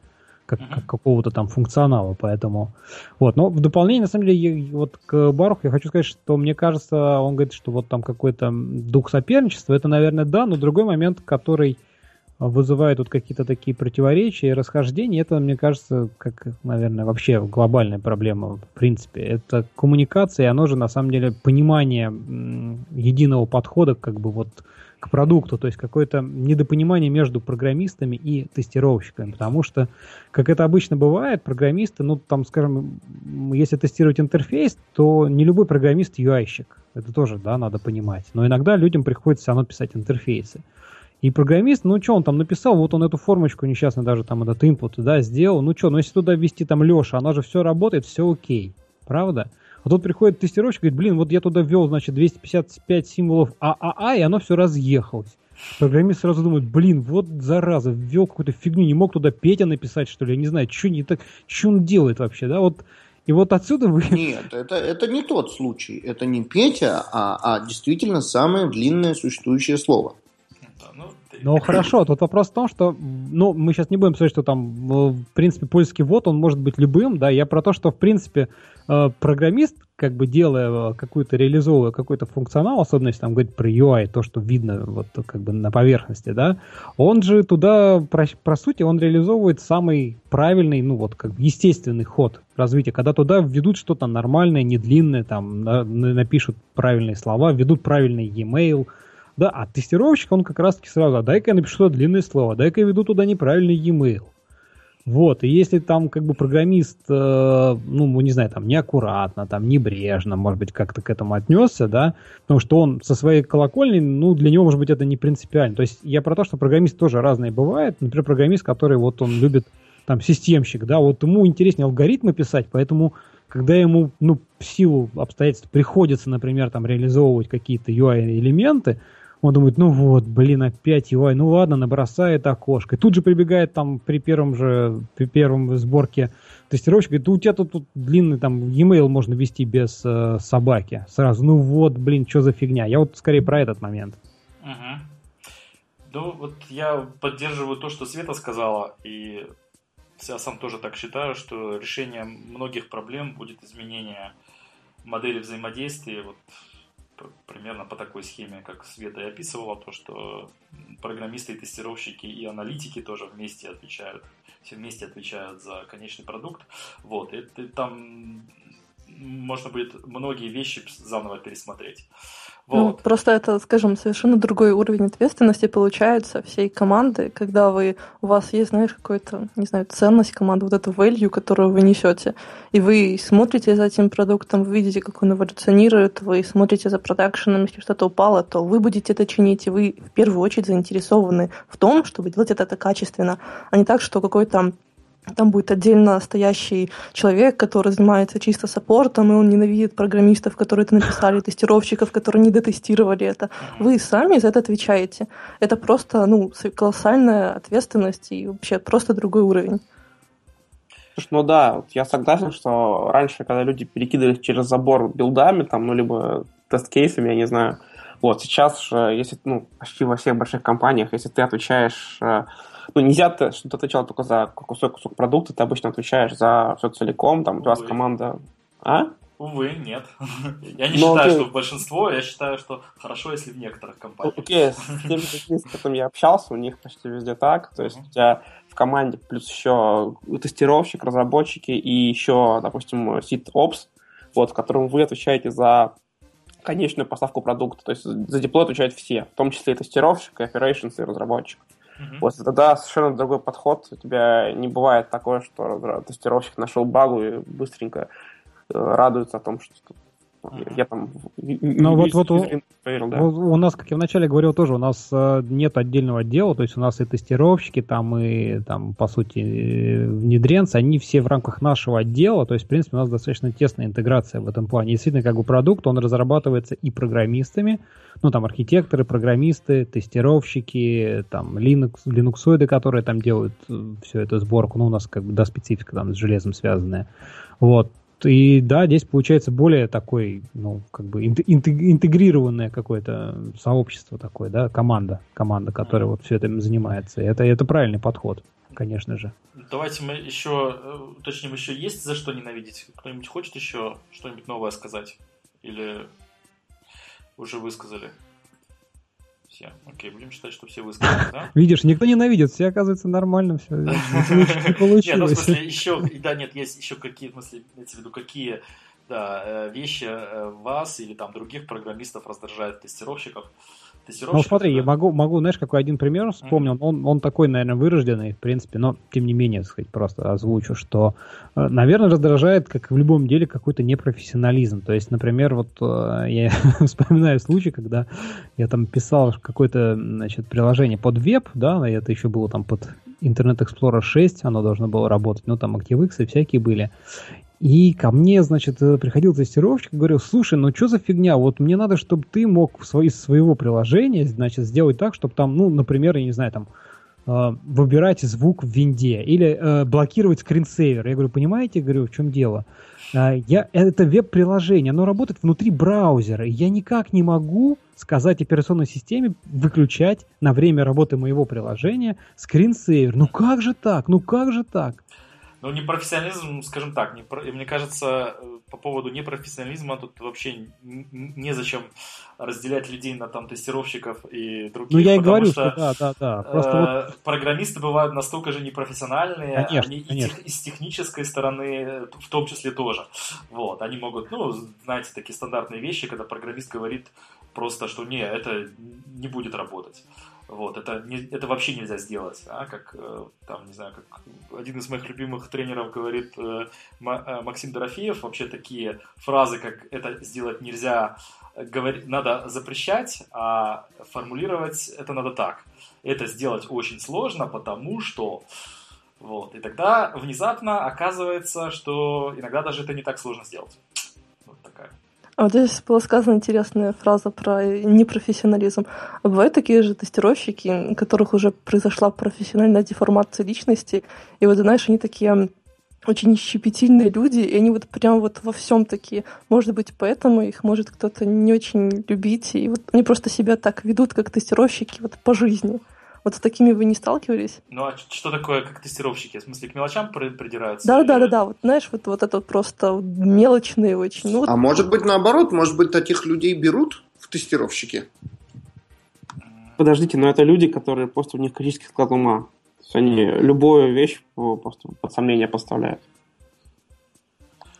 как, как какого-то там функционала, поэтому вот, но в дополнение, на самом деле, я, вот к Баруху я хочу сказать, что мне кажется, он говорит, что вот там какой-то дух соперничества, это, наверное, да, но другой момент, который вызывает вот какие-то такие противоречия и расхождения, это, мне кажется, как, наверное, вообще глобальная проблема в принципе. Это коммуникация, и оно же, на самом деле, понимание единого подхода, как бы вот к продукту, то есть какое-то недопонимание между программистами и тестировщиками, потому что, как это обычно бывает, программисты, ну, там, скажем, если тестировать интерфейс, то не любой программист UI-щик, это тоже, да, надо понимать, но иногда людям приходится все равно писать интерфейсы. И программист, ну что он там написал, вот он эту формочку несчастно даже там этот input, да, сделал, ну что, ну если туда ввести там Леша, она же все работает, все окей, правда? А тут приходит тестировщик, говорит, блин, вот я туда ввел, значит, 255 символов ААА, и оно все разъехалось. Программист сразу думает, блин, вот зараза, ввел какую-то фигню, не мог туда Петя написать, что ли, я не знаю, что не так, что он делает вообще, да, вот и вот отсюда вы... Нет, это, это не тот случай. Это не Петя, а, а действительно самое длинное существующее слово. Ну хорошо, тут вопрос в том, что, ну, мы сейчас не будем сказать, что там, в принципе, польский вот, он может быть любым, да, я про то, что, в принципе, э, программист, как бы делая какую-то, реализовывая какой-то функционал, особенно если там говорить про UI, то, что видно вот как бы на поверхности, да, он же туда, про, про сути, он реализовывает самый правильный, ну вот, как естественный ход развития, когда туда введут что-то нормальное, не длинное, там, на, напишут правильные слова, введут правильный e-mail, да, а тестировщик, он как раз-таки сразу, а дай-ка я напишу длинное слово, дай-ка я веду туда неправильный e-mail. Вот, и если там как бы программист, э, ну, не знаю, там неаккуратно, там небрежно, может быть, как-то к этому отнесся, да, потому что он со своей колокольни, ну, для него, может быть, это не принципиально. То есть я про то, что программист тоже разные бывает. Например, программист, который вот он любит, там, системщик, да, вот ему интереснее алгоритмы писать, поэтому когда ему, ну, в силу обстоятельств приходится, например, там, реализовывать какие-то UI-элементы, он думает, ну вот, блин, опять UI, ну ладно, набросает окошко. И тут же прибегает там при первом же, при первом сборке тестировщик, говорит, у тебя тут, тут длинный там e-mail можно вести без э, собаки. Сразу, ну вот, блин, что за фигня. Я вот скорее про этот момент. Угу. Ну, вот я поддерживаю то, что Света сказала, и я сам тоже так считаю, что решением многих проблем будет изменение модели взаимодействия. Вот примерно по такой схеме, как Света и описывала, то, что программисты и тестировщики и аналитики тоже вместе отвечают, все вместе отвечают за конечный продукт. Вот, и, там можно будет многие вещи заново пересмотреть. Ну, вот. Ну, просто это, скажем, совершенно другой уровень ответственности получается всей команды, когда вы, у вас есть, знаешь, какой-то, не знаю, ценность команды, вот эту value, которую вы несете, и вы смотрите за этим продуктом, вы видите, как он эволюционирует, вы смотрите за продакшеном, если что-то упало, то вы будете это чинить, и вы в первую очередь заинтересованы в том, чтобы делать это, это качественно, а не так, что какой-то там будет отдельно стоящий человек, который занимается чисто саппортом, и он ненавидит программистов, которые это написали, тестировщиков, которые не дотестировали это. Вы сами за это отвечаете. Это просто ну, колоссальная ответственность и вообще просто другой уровень. Ну да, я согласен, что раньше, когда люди перекидывались через забор билдами, там, ну, либо тест-кейсами, я не знаю, вот, сейчас если, ну, почти во всех больших компаниях, если ты отвечаешь э, ну, нельзя, ты, что ты отвечал только за кусок, кусок продукта, ты обычно отвечаешь за все целиком, там, у вас команда... А? Увы, нет. Я не Но считаю, ты... что большинство, я считаю, что хорошо, если в некоторых компаниях. Окей, okay. с теми, с которыми я общался, у них почти везде так. То есть у тебя в команде плюс еще тестировщик, разработчики и еще, допустим, сит ops, вот, в котором вы отвечаете за конечную поставку продукта. То есть за диплой отвечают все, в том числе и тестировщик, и operations, и разработчик. Mm-hmm. Вот тогда совершенно другой подход. У тебя не бывает такое, что тестировщик нашел багу и быстренько э, радуется о том, что я там... Ну вот, вот, поверил, да. у нас, как я вначале говорил, тоже у нас э, нет отдельного отдела, то есть у нас и тестировщики, там и, там, по сути, внедренцы, они все в рамках нашего отдела, то есть, в принципе, у нас достаточно тесная интеграция в этом плане. Действительно, как бы продукт, он разрабатывается и программистами, ну, там, архитекторы, программисты, тестировщики, там, Linux, линуксоиды, которые там делают э, всю эту сборку, ну, у нас как бы, да, специфика там с железом связанная. Вот, и да, здесь получается более такой, ну, как бы интегрированное какое-то сообщество такое, да, команда, команда, которая вот все это занимается. Это, это правильный подход, конечно же. Давайте мы еще э, уточним, еще есть за что ненавидеть? Кто-нибудь хочет еще что-нибудь новое сказать? Или уже высказали? Все. Окей, будем считать, что все высказали, да? Видишь, никто ненавидит, все оказывается нормально все. Не получилось. Нет, ну в смысле еще, да, нет, есть еще какие, в смысле, имеется в виду, какие да, э, вещи э, вас или там других программистов раздражают тестировщиков. Ну, смотри, да? я могу, могу, знаешь, какой один пример вспомнил. Mm-hmm. Он, он такой, наверное, вырожденный, в принципе, но тем не менее, так сказать, просто озвучу, что, э, наверное, раздражает, как в любом деле, какой-то непрофессионализм. То есть, например, вот э, я вспоминаю случай, когда я там писал какое-то, значит, приложение под веб, да, это еще было там под Internet Explorer 6, оно должно было работать, ну, там ActiveX и всякие были. И ко мне, значит, э, приходил тестировщик и говорил, слушай, ну что за фигня, вот мне надо, чтобы ты мог из своего приложения, значит, сделать так, чтобы там, ну, например, я не знаю, там, э, выбирать звук в винде или э, блокировать скринсейвер. Я говорю, понимаете, говорю, в чем дело? Я, это веб-приложение, оно работает внутри браузера, и я никак не могу сказать операционной системе выключать на время работы моего приложения скринсейвер. Ну как же так? Ну как же так? Ну, непрофессионализм, скажем так, не про... мне кажется, э, по поводу непрофессионализма тут вообще незачем разделять людей на там тестировщиков и других. Ну, я и говорю, что, что да, да, да. Просто э, вот... Программисты бывают настолько же непрофессиональные, конечно, они конечно. И, тех, и с технической стороны в том числе тоже. Вот, они могут, ну, знаете, такие стандартные вещи, когда программист говорит просто, что не, это не будет работать. Вот, это, не, это вообще нельзя сделать, а, как, э, там, не знаю, как один из моих любимых тренеров говорит э, э, Максим Дорофеев, вообще такие фразы, как «это сделать нельзя», говорить, надо запрещать, а формулировать это надо так. Это сделать очень сложно, потому что... Вот, и тогда внезапно оказывается, что иногда даже это не так сложно сделать. А вот здесь была сказана интересная фраза про непрофессионализм. А бывают такие же тестировщики, у которых уже произошла профессиональная деформация личности, и вот, знаешь, они такие очень щепетильные люди, и они вот прям вот во всем такие. Может быть, поэтому их может кто-то не очень любить, и вот они просто себя так ведут, как тестировщики вот по жизни. Вот с такими вы не сталкивались? Ну а что такое, как тестировщики? В смысле, к мелочам придираются? Да, или... да, да, да. Вот знаешь, вот, вот это просто мелочные очень. Ну, вот... А может быть наоборот, может быть таких людей берут в тестировщики? Подождите, но это люди, которые просто у них критический склад ума. То есть они любую вещь просто под сомнение поставляют.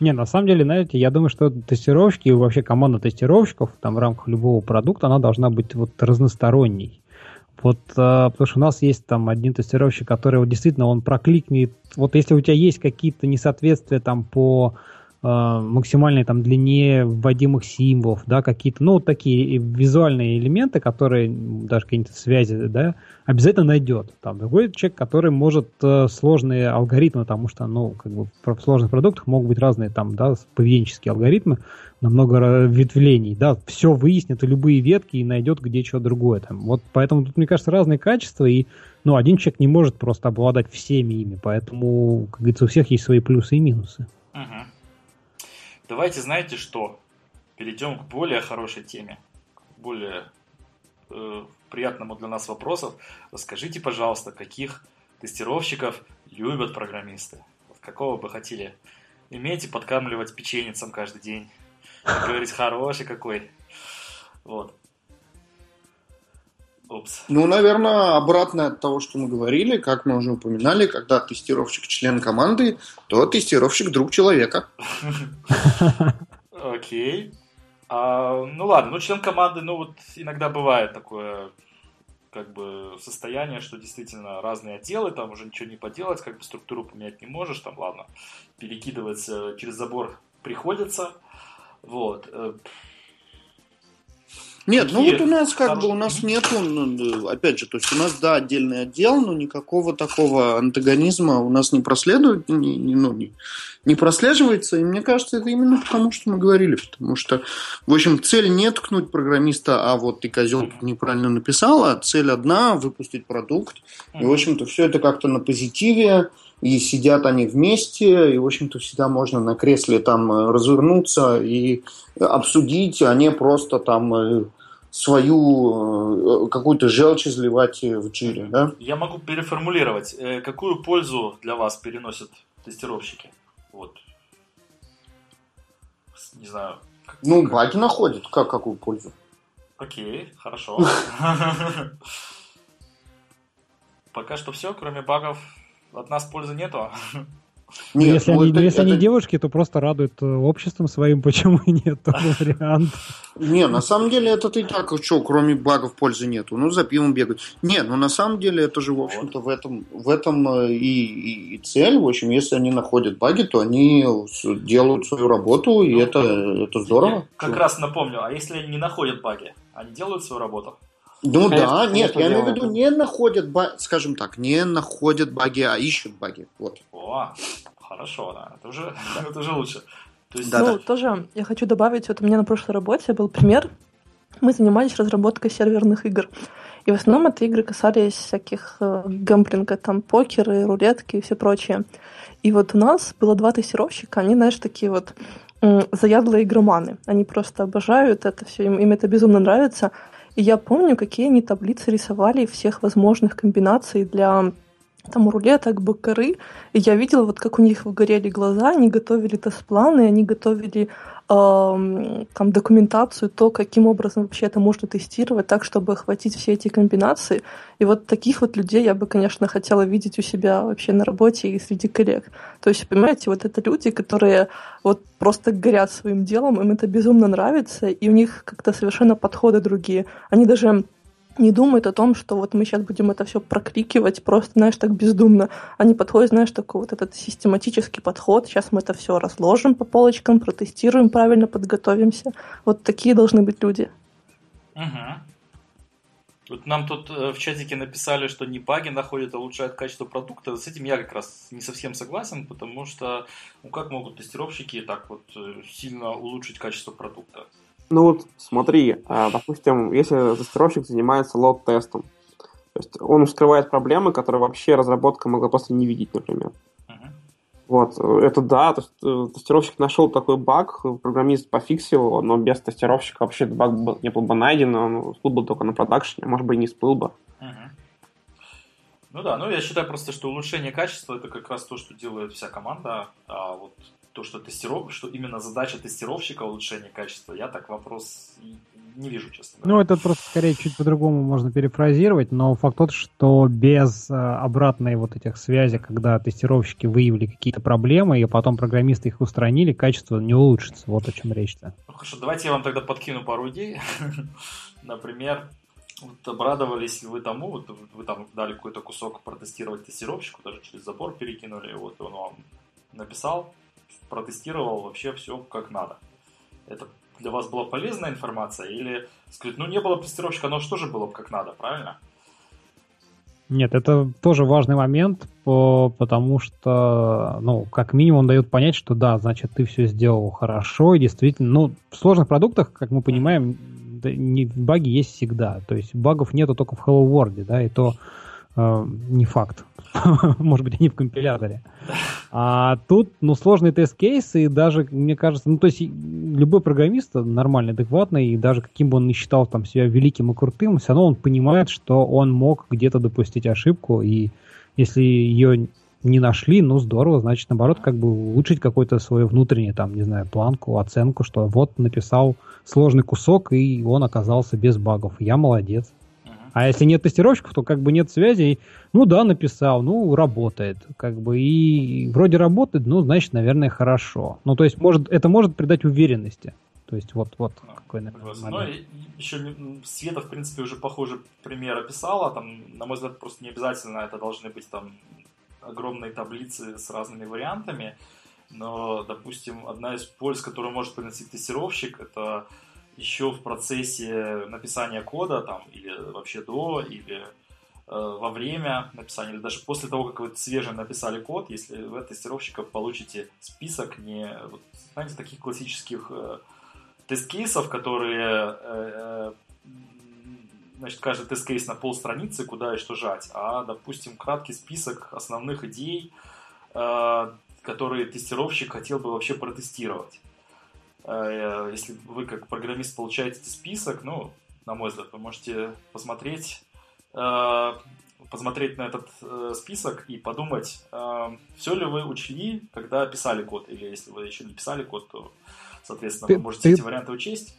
Не, на самом деле, знаете, я думаю, что тестировщики и вообще команда тестировщиков там в рамках любого продукта, она должна быть вот разносторонней. Вот, а, потому что у нас есть там один тестировщик, который вот действительно он прокликнет. Вот если у тебя есть какие-то несоответствия там по максимальной там длине вводимых символов, да, какие-то, ну, вот такие визуальные элементы, которые, даже какие-то связи, да, обязательно найдет. Там другой человек, который может э, сложные алгоритмы, потому что, ну, как бы в сложных продуктах могут быть разные там, да, поведенческие алгоритмы, на много ветвлений, да, все выяснит, любые ветки, и найдет где что другое там. Вот поэтому тут, мне кажется, разные качества, и, ну, один человек не может просто обладать всеми ими, поэтому, как говорится, у всех есть свои плюсы и минусы. Угу. Давайте, знаете что? Перейдем к более хорошей теме, более э, приятному для нас вопросов. Расскажите, пожалуйста, каких тестировщиков любят программисты? Какого бы хотели иметь и подкармливать печеницам каждый день? Говорить, хороший какой. Вот. Упс. Ну, наверное, обратно от того, что мы говорили, как мы уже упоминали, когда тестировщик член команды, то тестировщик друг человека. Окей. А, ну ладно, ну член команды, ну вот иногда бывает такое как бы состояние, что действительно разные отделы, там уже ничего не поделать, как бы структуру поменять не можешь, там ладно, перекидываться через забор приходится. Вот. Нет, ну вот у нас как бы у нас нету, ну, опять же, то есть у нас да отдельный отдел, но никакого такого антагонизма у нас не проследует, не, не, ну, не, не прослеживается, и мне кажется, это именно потому, что мы говорили, потому что, в общем, цель не ткнуть программиста, а вот ты козел неправильно написал, а цель одна выпустить продукт, и в общем-то все это как-то на позитиве, и сидят они вместе, и, в общем-то, всегда можно на кресле там э, развернуться и обсудить, а не просто там э, свою э, какую-то желчь изливать в джире, да? Я могу переформулировать. Какую пользу для вас переносят тестировщики? Вот. Не знаю. Ну, баги находят. Как, какую пользу? Окей, хорошо. Пока что все, кроме багов, от нас пользы нету. Нет, если, ну, они, это, если это... они девушки, то просто радуют э, обществом своим, почему нет, тоже вариант. Не, на самом деле это ты так, что, кроме багов пользы нету. Ну, за пивом бегают. Нет, ну на самом деле это же, в общем-то, в этом, в этом э, и, и, и цель. В общем, если они находят баги, то они делают свою работу, и ну, это, это здорово. Как раз напомню, а если они не находят баги, они делают свою работу? Ну конечно, да, нет, я имею в виду, не находят, скажем так, не находят баги, а ищут баги. Вот. О, хорошо, да, это уже, это уже лучше. То есть, да, ну, да. тоже я хочу добавить, вот у меня на прошлой работе был пример. Мы занимались разработкой серверных игр. И в основном это игры касались всяких э, гэмблинга, там покеры, рулетки и все прочее. И вот у нас было два тестировщика, они, знаешь, такие вот заядлые игроманы. Они просто обожают это все, им, им это безумно нравится. И я помню, какие они таблицы рисовали всех возможных комбинаций для там рулеток, бакары. И я видела, вот как у них выгорели глаза, они готовили тест-планы, они готовили там, документацию, то, каким образом вообще это можно тестировать так, чтобы охватить все эти комбинации. И вот таких вот людей я бы, конечно, хотела видеть у себя вообще на работе и среди коллег. То есть, понимаете, вот это люди, которые вот просто горят своим делом, им это безумно нравится, и у них как-то совершенно подходы другие. Они даже не думают о том, что вот мы сейчас будем это все прокликивать просто, знаешь, так бездумно. Они подходят, знаешь, такой вот этот систематический подход. Сейчас мы это все разложим по полочкам, протестируем, правильно подготовимся. Вот такие должны быть люди. Угу. Вот нам тут э, в чатике написали, что не баги находят, а улучшают качество продукта. С этим я как раз не совсем согласен, потому что ну как могут тестировщики так вот э, сильно улучшить качество продукта? Ну вот смотри, а, допустим, если тестировщик занимается лот-тестом, то есть он вскрывает проблемы, которые вообще разработка могла просто не видеть, например. Uh-huh. Вот, это да, то есть э, тестировщик нашел такой баг, программист пофиксил его, но без тестировщика вообще этот баг не был бы найден, он всплыл бы только на продакшене, может быть, и не всплыл бы. Uh-huh. Ну да, ну я считаю просто, что улучшение качества это как раз то, что делает вся команда, а вот то, что тестиров... что именно задача тестировщика улучшение качества, я так вопрос не вижу, честно говоря. Ну, это просто скорее чуть по-другому можно перефразировать, но факт тот, что без э, обратной вот этих связей, когда тестировщики выявили какие-то проблемы, и потом программисты их устранили, качество не улучшится. Вот о чем речь-то. Ну, хорошо, давайте я вам тогда подкину пару идей. Например, вот обрадовались ли вы тому, вот вы там дали какой-то кусок протестировать тестировщику, даже через забор перекинули, вот он вам написал, протестировал вообще все как надо. Это для вас была полезная информация? Или сказать, ну не было тестировщика, но что же было как надо, правильно? Нет, это тоже важный момент, потому что, ну, как минимум дает понять, что да, значит, ты все сделал хорошо, и действительно, ну, в сложных продуктах, как мы понимаем, баги есть всегда. То есть багов нету только в Hello World, да, и то не факт. Может быть, они в компиляторе. А тут, ну, сложные тест-кейсы, и даже, мне кажется, ну, то есть любой программист нормальный, адекватный, и даже каким бы он ни считал там себя великим и крутым, все равно он понимает, что он мог где-то допустить ошибку, и если ее не нашли, ну, здорово, значит, наоборот, как бы улучшить какой-то свой внутренний, там, не знаю, планку, оценку, что вот написал сложный кусок, и он оказался без багов. Я молодец. А если нет тестировщиков, то как бы нет связи. Ну да, написал, ну работает. Как бы и вроде работает, ну значит, наверное, хорошо. Ну то есть может, это может придать уверенности. То есть вот, вот ну, какой, наверное, Ну, еще Света, в принципе, уже похожий пример описала. Там, на мой взгляд, просто не обязательно это должны быть там огромные таблицы с разными вариантами. Но, допустим, одна из польз, которую может приносить тестировщик, это еще в процессе написания кода, там, или вообще до, или э, во время написания, или даже после того, как вы свеже написали код, если вы от тестировщика получите список не, вот, знаете, таких классических э, тест-кейсов, которые э, э, значит, каждый тест-кейс на полстраницы, куда и что жать, а, допустим, краткий список основных идей, э, которые тестировщик хотел бы вообще протестировать. Э, если вы как программист получаете список, ну, на мой взгляд, вы можете посмотреть, э, посмотреть на этот э, список и подумать, все ли вы учли, когда писали код, или если вы еще не писали код, то, соответственно, вы можете ты... эти варианты учесть.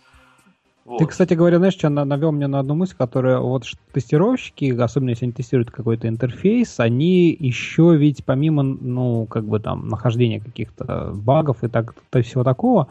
Вот. Ты, кстати говоря, знаешь, что навел меня на одну мысль, которая вот тестировщики, особенно если они тестируют какой-то интерфейс, они еще ведь помимо, ну, как бы там, нахождения каких-то багов и так, то всего такого,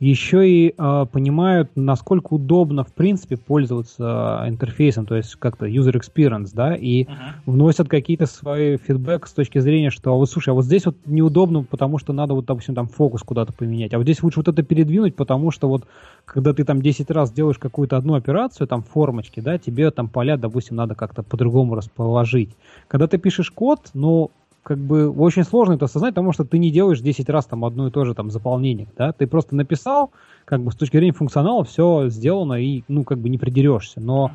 еще и э, понимают, насколько удобно, в принципе, пользоваться интерфейсом, то есть как-то user experience, да, и uh-huh. вносят какие-то свои фидбэк с точки зрения, что, а вот слушай, а вот здесь вот неудобно, потому что надо вот, допустим, там фокус куда-то поменять, а вот здесь лучше вот это передвинуть, потому что вот, когда ты там 10 раз делаешь какую-то одну операцию, там, формочки, да, тебе там поля, допустим, надо как-то по-другому расположить. Когда ты пишешь код, ну, как бы очень сложно это осознать, потому что ты не делаешь 10 раз там одно и то же там заполнение, да, ты просто написал, как бы с точки зрения функционала все сделано и, ну, как бы не придерешься, но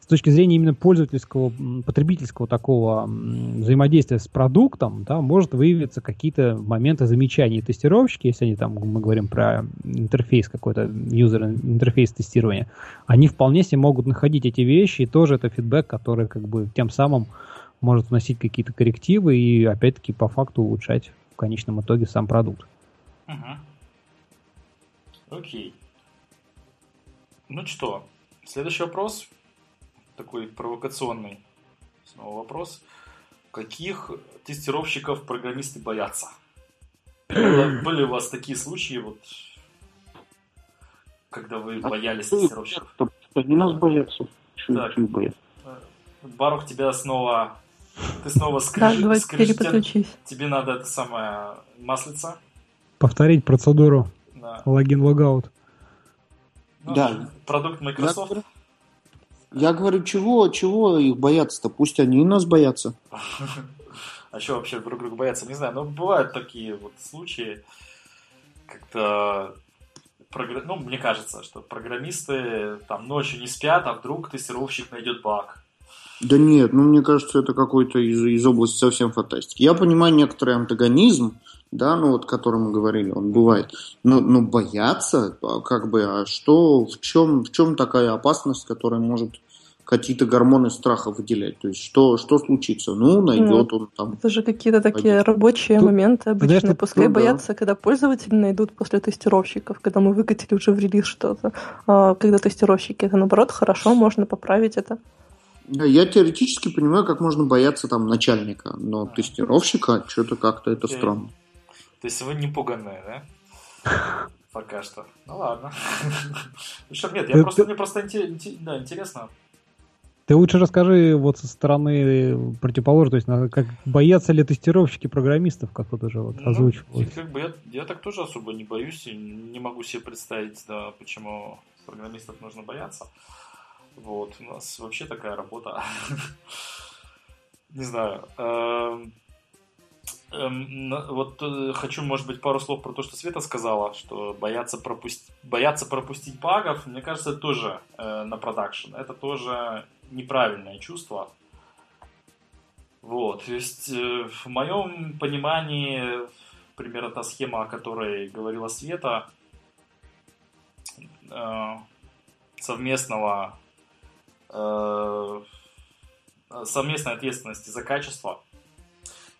с точки зрения именно пользовательского, потребительского такого взаимодействия с продуктом, да, может выявиться какие-то моменты замечаний тестировщики, если они там, мы говорим про интерфейс какой-то, юзер интерфейс тестирования, они вполне себе могут находить эти вещи, и тоже это фидбэк, который как бы тем самым может вносить какие-то коррективы и, опять-таки, по факту улучшать в конечном итоге сам продукт. Угу. Окей. Ну что, следующий вопрос, такой провокационный снова вопрос. Каких тестировщиков программисты боятся? Были, у вас такие случаи, вот, когда вы боялись тестировщиков? Они нас боятся. Так. Барух тебя снова ты снова скрежет, да, давай переподключись. Тебе надо это самое маслица. Повторить процедуру. Да. Логин, логаут. Ну, да. Продукт Microsoft. Я, я говорю, чего, чего их бояться-то? Пусть они и нас боятся. А что вообще друг друга боятся? Не знаю, но бывают такие вот случаи, как-то ну, мне кажется, что программисты там ночью не спят, а вдруг тестировщик найдет баг. Да нет, ну мне кажется, это какой-то из, из области совсем фантастики. Я понимаю некоторый антагонизм, да, ну вот, о котором мы говорили, он бывает. Но, но бояться, а как бы, а что, в чем, в чем такая опасность, которая может какие-то гормоны страха выделять. То есть что, что случится? Ну, найдет ну, он там. Это же какие-то такие пойдет. рабочие Тут, моменты обычно. Знаешь, Пускай ну, боятся, да. когда пользователи найдут после тестировщиков, когда мы выкатили уже в релиз что-то. А когда тестировщики, это наоборот хорошо, можно поправить это. Я теоретически понимаю, как можно бояться там начальника, но тестировщика что-то как-то это странно. То есть вы не пуганные, да? Пока что. Ну ладно. Ну что, нет, я просто, мне просто интересно. Ты лучше расскажи вот со стороны противоположной, то есть как боятся ли тестировщики программистов, как вот уже вот ну, озвучивалось. Как бы я, я так тоже особо не боюсь и не могу себе представить, да, почему программистов нужно бояться. Вот, у нас вообще такая работа. Не знаю. Эм, эм, вот э, хочу, может быть, пару слов про то, что Света сказала, что бояться, пропустить, бояться пропустить багов, мне кажется, это тоже э, на продакшн. Это тоже неправильное чувство. Вот, то есть э, в моем понимании, примерно та схема, о которой говорила Света, совместного совместной ответственности за качество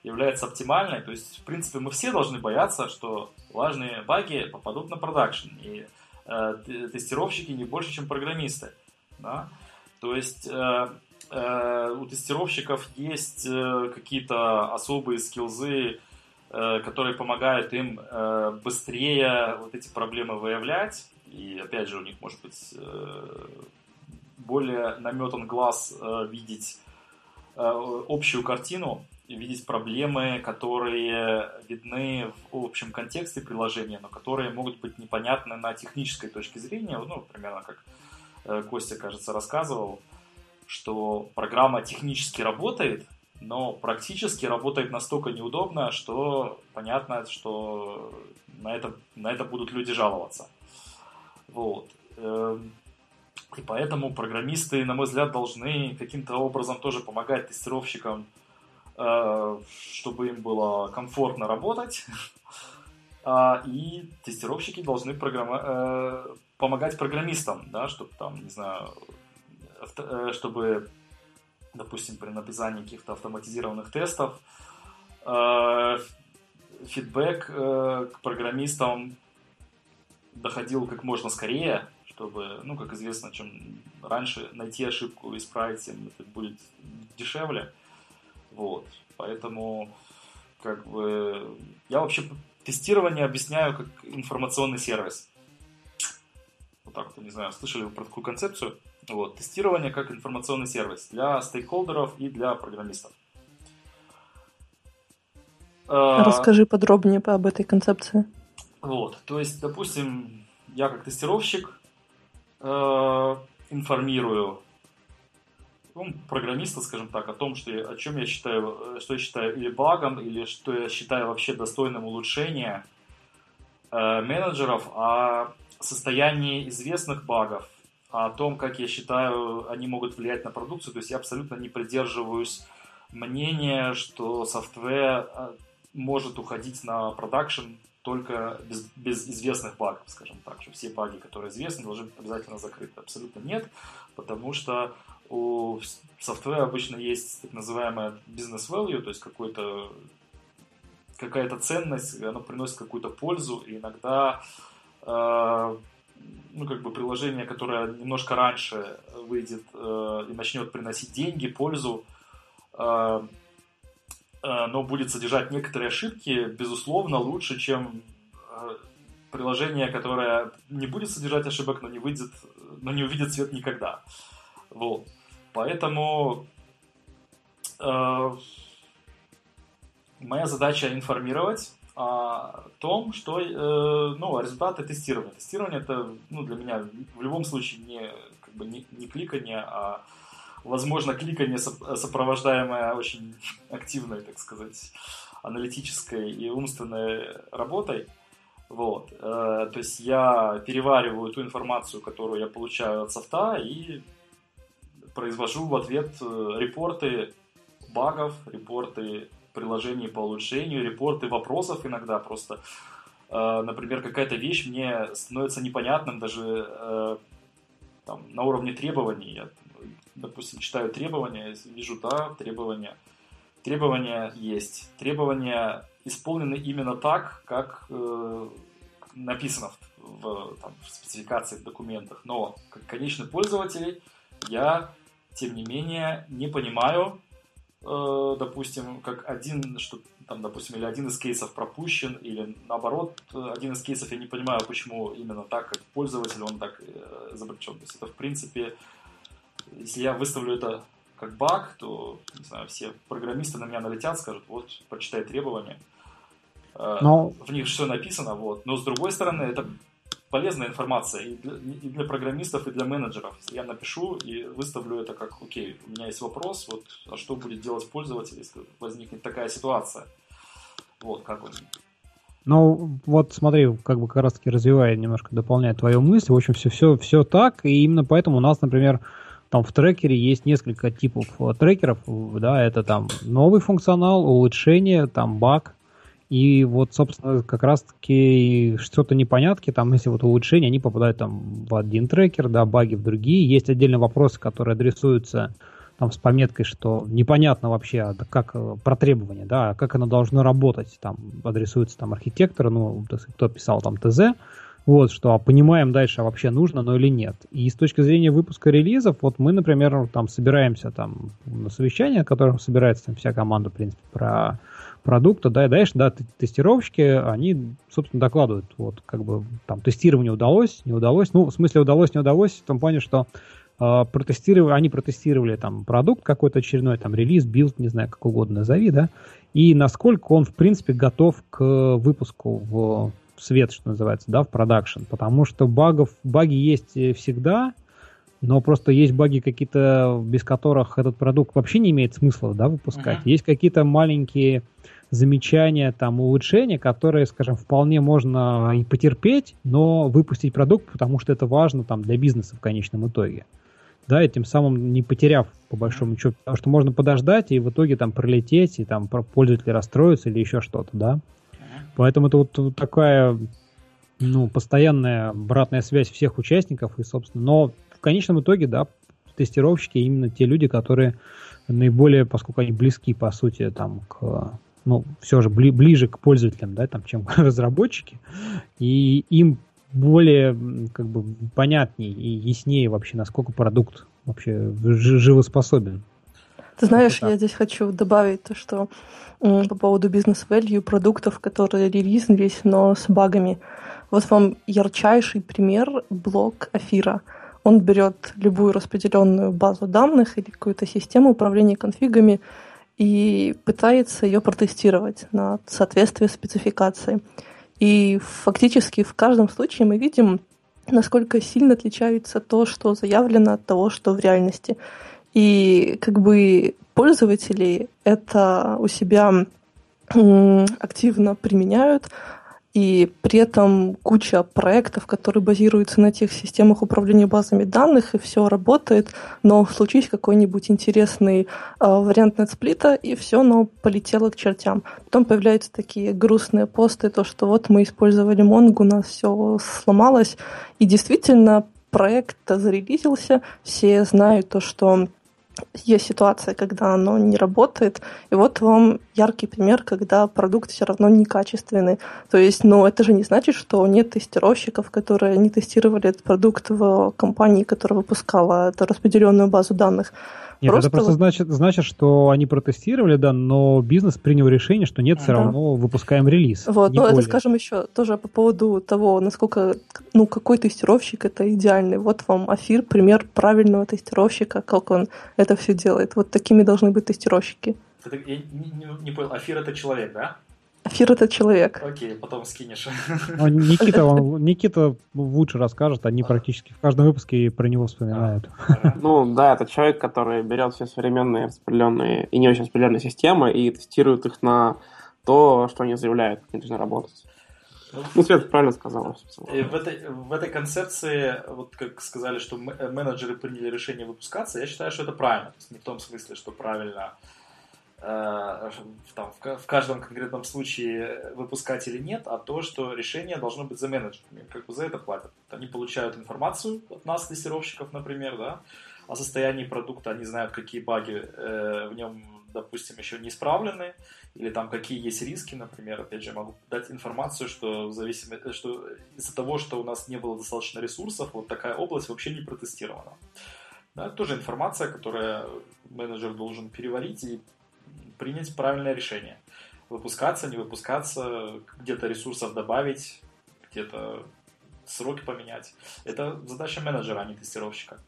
является оптимальной. То есть, в принципе, мы все должны бояться, что важные баги попадут на продакшн. И э, тестировщики не больше, чем программисты. Да? То есть, э, э, у тестировщиков есть э, какие-то особые скилзы, э, которые помогают им э, быстрее вот эти проблемы выявлять. И опять же, у них может быть э, более наметан глаз э, видеть э, общую картину, видеть проблемы, которые видны в общем контексте приложения, но которые могут быть непонятны на технической точке зрения. Ну, примерно как э, Костя, кажется, рассказывал, что программа технически работает, но практически работает настолько неудобно, что понятно, что на это, на это будут люди жаловаться. Вот. И поэтому программисты, на мой взгляд, должны каким-то образом тоже помогать тестировщикам, э, чтобы им было комфортно работать. А, и тестировщики должны программа... Э, помогать программистам, да, чтобы там, не знаю, э, чтобы, допустим, при написании каких-то автоматизированных тестов фидбэк к программистам доходил как можно скорее, чтобы, ну, как известно, чем раньше найти ошибку и исправить, тем это будет дешевле. Вот. Поэтому, как бы, я вообще тестирование объясняю как информационный сервис. Вот так вот, не знаю, слышали вы про такую концепцию? Вот, тестирование как информационный сервис для стейкхолдеров и для программистов. А, Расскажи подробнее об этой концепции. Вот, то есть, допустим, я как тестировщик э, информирую ну, программиста, скажем так, о том, что я, о чем я считаю, что я считаю или багом, или что я считаю вообще достойным улучшения э, менеджеров, о состоянии известных багов, о том, как я считаю, они могут влиять на продукцию. То есть я абсолютно не придерживаюсь мнения, что software э, может уходить на production только без, без известных багов, скажем так, что все баги, которые известны, должны быть обязательно закрыты. Абсолютно нет, потому что у софтвера обычно есть так называемая business value, то есть какой-то какая-то ценность, оно приносит какую-то пользу, и иногда э, ну, как бы приложение, которое немножко раньше выйдет э, и начнет приносить деньги, пользу, э, но будет содержать некоторые ошибки, безусловно, лучше, чем э, приложение, которое не будет содержать ошибок, но не выйдет, но не увидит свет никогда. Вот. Поэтому э, моя задача информировать о том, что э, ну, результаты тестирования. Тестирование это ну, для меня в любом случае не, как бы не, не кликание, а возможно кликание сопровождаемое очень активной, так сказать, аналитической и умственной работой. Вот. Э, то есть я перевариваю ту информацию, которую я получаю от софта и произвожу в ответ э, репорты багов, репорты приложений по улучшению, репорты вопросов иногда просто. Э, например, какая-то вещь мне становится непонятным даже там, на уровне требований. Я, допустим, читаю требования, вижу, да, требования. Требования есть. Требования исполнены именно так, как э, написано в, в, там, в спецификациях, в документах. Но как конечный пользователь я тем не менее, не понимаю, э, допустим, как один, что там, допустим, или один из кейсов пропущен, или наоборот, один из кейсов я не понимаю, почему именно так, как пользователь, он так э, изобретен. То есть это, в принципе, если я выставлю это как баг, то, не знаю, все программисты на меня налетят, скажут, вот, прочитай требования. Э, Но... В них все написано, вот. Но, с другой стороны, это полезная информация и для, и для программистов, и для менеджеров. Я напишу и выставлю это как, окей, у меня есть вопрос, вот, а что будет делать пользователь, если возникнет такая ситуация? Вот, как он ну, вот смотри, как бы как раз таки развивая, немножко дополняя твою мысль, в общем, все, все, все так, и именно поэтому у нас, например, там в трекере есть несколько типов э, трекеров, да, это там новый функционал, улучшение, там баг, и вот, собственно, как раз-таки что-то непонятки, там, если вот улучшения, они попадают там в один трекер, да, баги в другие. Есть отдельные вопросы, которые адресуются там с пометкой, что непонятно вообще, а как э, про требования, да, а как оно должно работать, там адресуется там архитектор, ну, кто писал там ТЗ, вот, что а понимаем дальше, а вообще нужно, но или нет. И с точки зрения выпуска релизов, вот мы, например, там собираемся там на совещание, на котором собирается там вся команда, в принципе, про продукта, да, и дальше, да, тестировщики, они, собственно, докладывают, вот, как бы, там, тестирование удалось, не удалось, ну, в смысле, удалось, не удалось, в том плане, что э, протестировали, они протестировали, там, продукт какой-то очередной, там, релиз, билд, не знаю, как угодно назови, да, и насколько он, в принципе, готов к выпуску в свет, что называется, да, в продакшн, потому что багов, баги есть всегда, но просто есть баги какие-то, без которых этот продукт вообще не имеет смысла, да, выпускать. Uh-huh. Есть какие-то маленькие замечания, там, улучшения, которые, скажем, вполне можно и потерпеть, но выпустить продукт, потому что это важно там для бизнеса в конечном итоге. Да, и тем самым не потеряв, по большому счету, потому что можно подождать и в итоге там пролететь, и там пользователи расстроятся или еще что-то, да. Поэтому это вот, такая, ну, постоянная обратная связь всех участников, и, собственно, но в конечном итоге, да, тестировщики именно те люди, которые наиболее, поскольку они близки, по сути, там, к ну, все же бли, ближе к пользователям, да, там, чем разработчики, и им более как бы понятней и яснее вообще, насколько продукт вообще живоспособен. Ты знаешь, я здесь хочу добавить то, что по поводу бизнес-value продуктов, которые релизнулись, но с багами. Вот вам ярчайший пример блок Афира. Он берет любую распределенную базу данных или какую-то систему управления конфигами и пытается ее протестировать на соответствие спецификации. И фактически в каждом случае мы видим, насколько сильно отличается то, что заявлено от того, что в реальности. И как бы пользователи это у себя активно применяют, и при этом куча проектов, которые базируются на тех системах управления базами данных, и все работает, но случись какой-нибудь интересный э, вариант нетсплита, и все, оно полетело к чертям. Потом появляются такие грустные посты, то, что вот мы использовали Монгу, у нас все сломалось, и действительно проект зарелизился, все знают то, что есть ситуация, когда оно не работает, и вот вам яркий пример, когда продукт все равно некачественный. То есть, ну, это же не значит, что нет тестировщиков, которые не тестировали этот продукт в компании, которая выпускала эту распределенную базу данных. Нет, просто это просто значит, значит, что они протестировали, да, но бизнес принял решение, что нет, все да. равно выпускаем релиз. Вот, ну это, скажем, еще тоже по поводу того, насколько, ну, какой тестировщик это идеальный. Вот вам Афир, пример правильного тестировщика, как он это все делает. Вот такими должны быть тестировщики. Это, я не, не, не понял, Афир это человек, да? Афир это человек. Окей, потом скинешь. Ну, Никита, он, Никита лучше расскажет, они практически в каждом выпуске про него вспоминают. Ну да, это человек, который берет все современные распределенные и не очень распределенные системы и тестирует их на то, что они заявляют, как они должны работать. Ну, Свет правильно сказал. В этой, в этой концепции, вот как сказали, что менеджеры приняли решение выпускаться, я считаю, что это правильно. То есть не в том смысле, что правильно Э, там, в каждом конкретном случае выпускать или нет, а то, что решение должно быть за менеджерами, как бы за это платят. Они получают информацию от нас, тестировщиков, например, да, о состоянии продукта, они знают, какие баги э, в нем, допустим, еще не исправлены, или там какие есть риски, например, опять же, могу дать информацию, что в зависимости, что из-за того, что у нас не было достаточно ресурсов, вот такая область вообще не протестирована. Да, тоже информация, которая менеджер должен переварить и принять правильное решение. Выпускаться, не выпускаться, где-то ресурсов добавить, где-то сроки поменять. Это задача менеджера, а не тестировщика.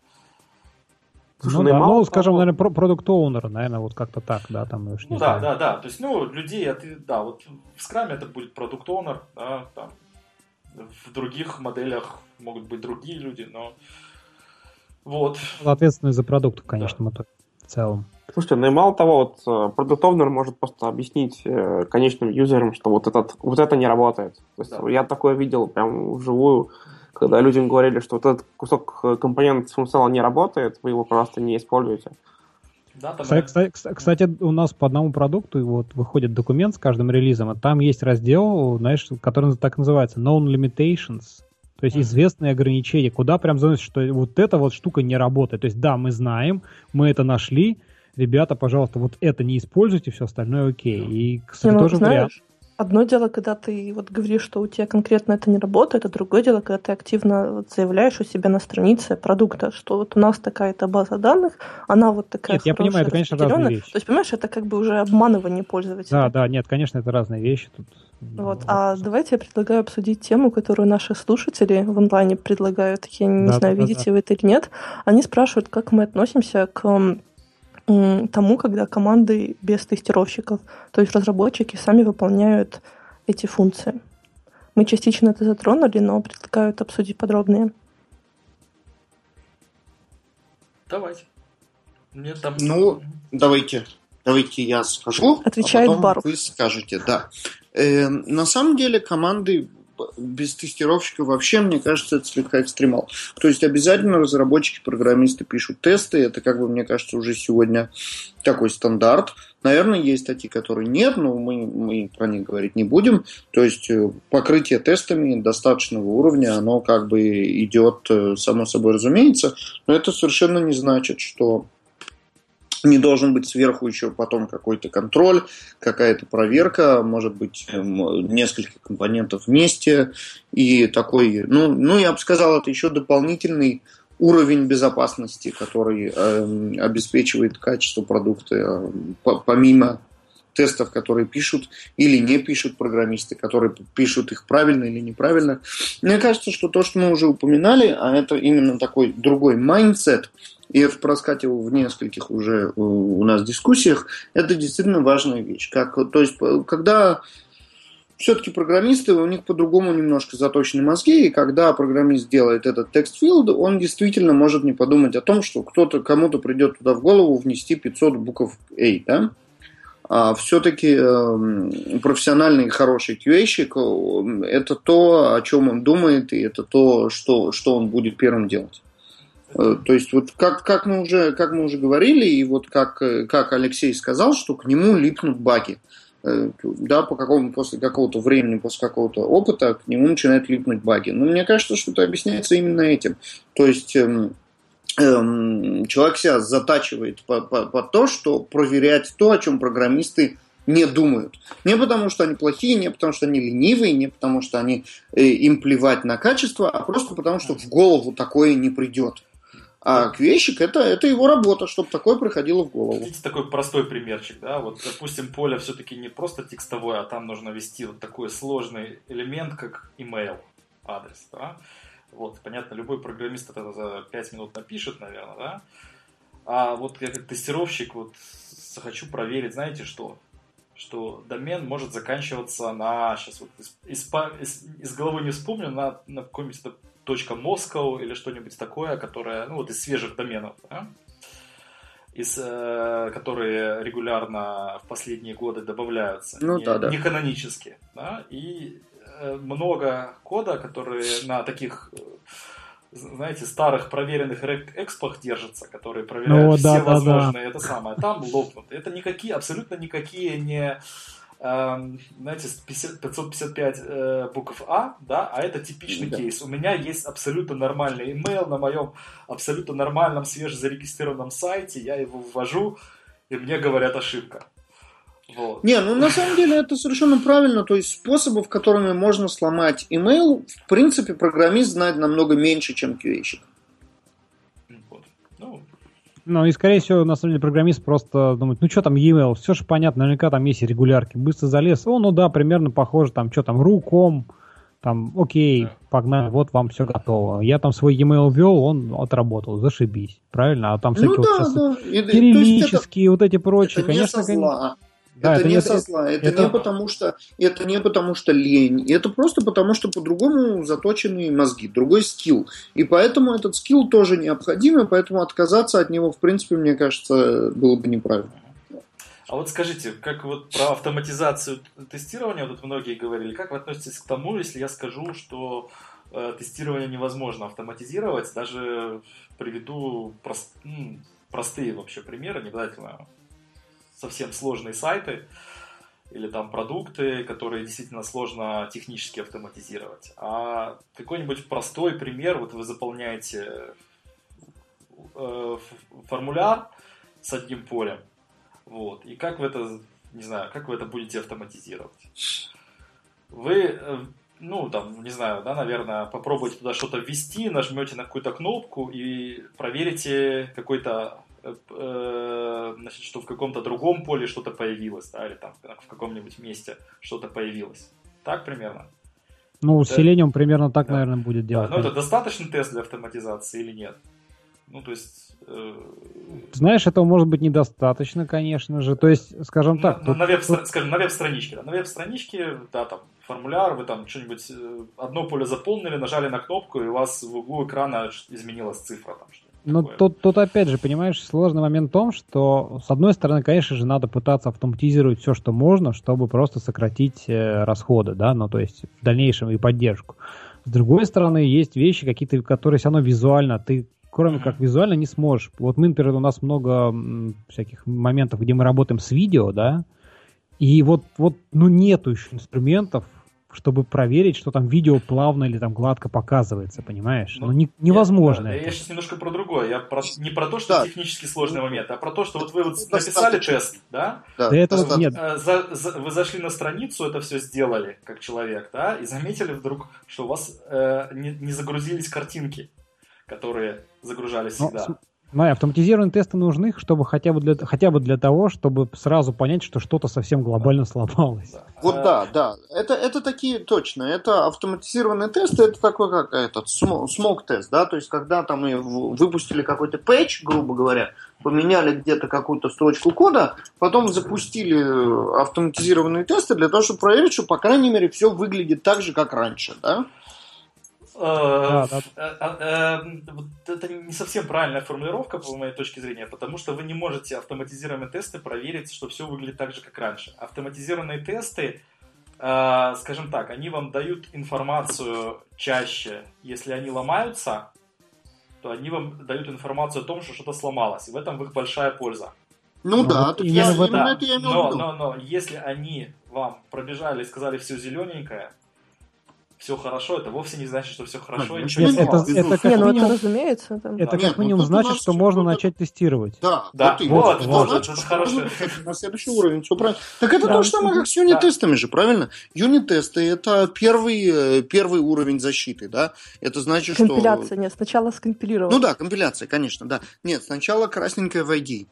Слушай, ну, да, ну, скажем, наверное, продукт оунера наверное, вот как-то так, да, там уж не Ну, знаю. да, да, да, то есть, ну, людей, это, да, вот в скраме это будет продукт оунер да, там, в других моделях могут быть другие люди, но вот. Ответственность за продукт в конечном да. итоге, в целом. Слушайте, ну и мало того, вот продукт э, может просто объяснить э, конечным юзерам, что вот, этот, вот это не работает. То есть да. я такое видел прям вживую, когда людям говорили, что вот этот кусок э, компонент функционала не работает, вы его просто не используете. Да, там... кстати, кстати, кстати, у нас по одному продукту вот выходит документ с каждым релизом, а там есть раздел, знаешь, который так называется Known Limitations. То есть известные ограничения, куда прям заносит, что вот эта вот штука не работает. То есть да, мы знаем, мы это нашли, ребята, пожалуйста, вот это не используйте, все остальное окей. И, кстати, не, ну, тоже знаешь, вариант. Одно дело, когда ты вот говоришь, что у тебя конкретно это не работает, а другое дело, когда ты активно вот заявляешь у себя на странице продукта, что вот у нас такая-то база данных, она вот такая Нет, я понимаю, это, конечно, разные вещи. То есть, понимаешь, это как бы уже обманывание пользователя. Да, да, нет, конечно, это разные вещи. Тут вот. А давайте я предлагаю обсудить тему, которую наши слушатели в онлайне предлагают. Я не да, знаю, да, видите да. вы это или нет. Они спрашивают, как мы относимся к тому, когда команды без тестировщиков, то есть разработчики сами выполняют эти функции. Мы частично это затронули, но предлагают обсудить подробнее. Давайте. Мне там... Ну, давайте. Давайте я скажу. А Отвечает а Барух. Вы скажете, да. Э, на самом деле команды без тестировщика вообще, мне кажется, это слегка экстремал. То есть обязательно разработчики, программисты пишут тесты. Это, как бы, мне кажется, уже сегодня такой стандарт. Наверное, есть статьи, которые нет, но мы, мы про них говорить не будем. То есть э, покрытие тестами достаточного уровня, оно как бы идет э, само собой разумеется. Но это совершенно не значит, что не должен быть сверху еще потом какой-то контроль, какая-то проверка, может быть, эм, несколько компонентов вместе. И такой, ну, ну я бы сказал, это еще дополнительный уровень безопасности, который э, обеспечивает качество продукта, э, помимо тестов, которые пишут или не пишут программисты, которые пишут их правильно или неправильно. Мне кажется, что то, что мы уже упоминали, а это именно такой другой mindset, и это проскакивал в нескольких уже у нас дискуссиях, это действительно важная вещь. Как, то есть, когда все-таки программисты, у них по-другому немножко заточены мозги, и когда программист делает этот текст-филд, он действительно может не подумать о том, что кто-то, кому-то придет туда в голову внести 500 букв A, да? А все-таки э, профессиональный хороший QA-щик – это то, о чем он думает, и это то, что, что он будет первым делать. Э, то есть вот как, как, мы уже, как мы уже говорили, и вот как, э, как Алексей сказал, что к нему липнут баги. Э, да, по какому, после какого-то времени, после какого-то опыта к нему начинают липнуть баги. Но мне кажется, что это объясняется именно этим. То есть эм, эм, человек себя затачивает под по, по то, что проверять то, о чем программисты не думают. Не потому, что они плохие, не потому, что они ленивые, не потому, что они, э, им плевать на качество, а просто потому, что в голову такое не придет. А квещик это, это его работа, чтобы такое приходило в голову. Видите, такой простой примерчик, да, вот, допустим, поле все-таки не просто текстовое, а там нужно ввести вот такой сложный элемент, как email адрес, да. Вот, понятно, любой программист это за 5 минут напишет, наверное, да. А вот я как тестировщик вот хочу проверить, знаете что? Что домен может заканчиваться на, сейчас вот из, из, из, из головы не вспомню, на, на каком-нибудь .moscow или что-нибудь такое, которое, ну вот из свежих доменов, да? из, э, которые регулярно в последние годы добавляются, ну, не, да, да. не канонические, да, и э, много кода, которые на таких знаете, старых проверенных экспах держатся, которые проверяют ну, все да, возможные, да, да. это самое, там лопнут. Это никакие, абсолютно никакие не знаете, 555 э, букв А, да, а это типичный да. кейс. У меня есть абсолютно нормальный email на моем абсолютно нормальном свежезарегистрированном сайте, я его ввожу, и мне говорят ошибка. Вот. Не, ну на самом деле это совершенно правильно. То есть способов, которыми можно сломать email, в принципе, программист знает намного меньше, чем QA-щик. Ну и, скорее всего, на самом деле, программист просто думает, ну что там e-mail, все же понятно, наверняка там есть регулярки. Быстро залез, о, ну да, примерно похоже, там что там, руком, там, окей, да. погнали, вот вам все готово. Я там свой e-mail ввел, он отработал, зашибись, правильно? А там всякие ну, да, вот да. кириллические, вот эти прочие, это конечно, не со зла. Да, это, это не со зла, это, это не потому что это не потому что лень, это просто потому что по-другому заточены мозги, другой скилл. И поэтому этот скилл тоже необходим, и поэтому отказаться от него, в принципе, мне кажется, было бы неправильно. А вот скажите, как вот про автоматизацию тестирования, вот многие говорили, как вы относитесь к тому, если я скажу, что э, тестирование невозможно автоматизировать, даже приведу прост, простые вообще примеры, не обязательно совсем сложные сайты или там продукты, которые действительно сложно технически автоматизировать. А какой-нибудь простой пример, вот вы заполняете э, формуляр с одним полем, вот, и как вы это, не знаю, как вы это будете автоматизировать? Вы, э, ну, там, не знаю, да, наверное, попробуйте туда что-то ввести, нажмете на какую-то кнопку и проверите какой-то значит, что в каком-то другом поле что-то появилось, да, или там в каком-нибудь месте что-то появилось. Так примерно? Ну, это... Selenium примерно так, да. наверное, будет делать. Да, ну, это достаточный тест для автоматизации или нет? Ну, то есть... Э... Знаешь, этого может быть недостаточно, конечно же. То есть, скажем так... На, тут... на, веб, скажем, на веб-страничке. Да, на веб-страничке, да, там, формуляр, вы там что-нибудь, э, одно поле заполнили, нажали на кнопку, и у вас в углу экрана изменилась цифра, там, что ну, тут, тут опять же, понимаешь, сложный момент в том, что, с одной стороны, конечно же, надо пытаться автоматизировать все, что можно, чтобы просто сократить э, расходы, да, ну, то есть в дальнейшем и поддержку. С другой стороны, есть вещи какие-то, которые все равно визуально, ты кроме как визуально не сможешь. Вот мы, например, у нас много всяких моментов, где мы работаем с видео, да, и вот, вот ну, нету еще инструментов, чтобы проверить, что там видео плавно или там гладко показывается, понимаешь? Ну, ну не, невозможно. Нет, это. Я сейчас немножко про другое. Я про, не про то, что да. технически сложный момент, а про то, что вот вы вот написали тест, да? Да, да это вот нет. Э, за, за, вы зашли на страницу, это все сделали, как человек, да, и заметили вдруг, что у вас э, не, не загрузились картинки, которые загружались ну, всегда. Ну, автоматизированные тесты нужны, чтобы хотя бы для, хотя бы для того, чтобы сразу понять, что что-то совсем глобально сломалось. Вот да, да. Это, это такие точно. Это автоматизированные тесты, это такой как этот смог тест, да, то есть когда там и выпустили какой-то патч, грубо говоря, поменяли где-то какую-то строчку кода, потом запустили автоматизированные тесты для того, чтобы проверить, что, по крайней мере, все выглядит так же, как раньше, да. Э, э, э, это не совсем правильная формулировка, по моей точке зрения, потому что вы не можете автоматизированные тесты проверить, что все выглядит так же, как раньше. Автоматизированные тесты, скажем так, они вам дают информацию чаще, если они ломаются, то они вам дают информацию о том, что что-то сломалось. И в этом их большая польза. Ну, ну да, я, именно да, это я имел но, но, но если они вам пробежали и сказали все зелененькое, все хорошо, это вовсе не значит, что все хорошо. Нет, ничего нет, не это, это, это как не, ну минимум, это разумеется. Там. Это да. как минимум нет, значит, что можно начать тестировать. Да, да. Вот, вот, вот, вот это хорошо. На следующий уровень, все правильно. Так это да. то же самое, как с юнит-тестами же, правильно? Юнит-тесты это первый, э, первый уровень защиты, да? Это значит, Компиляция, что... Компиляция, нет, сначала скомпилировать. Ну да, компиляция, конечно, да. Нет, сначала красненькая в ID.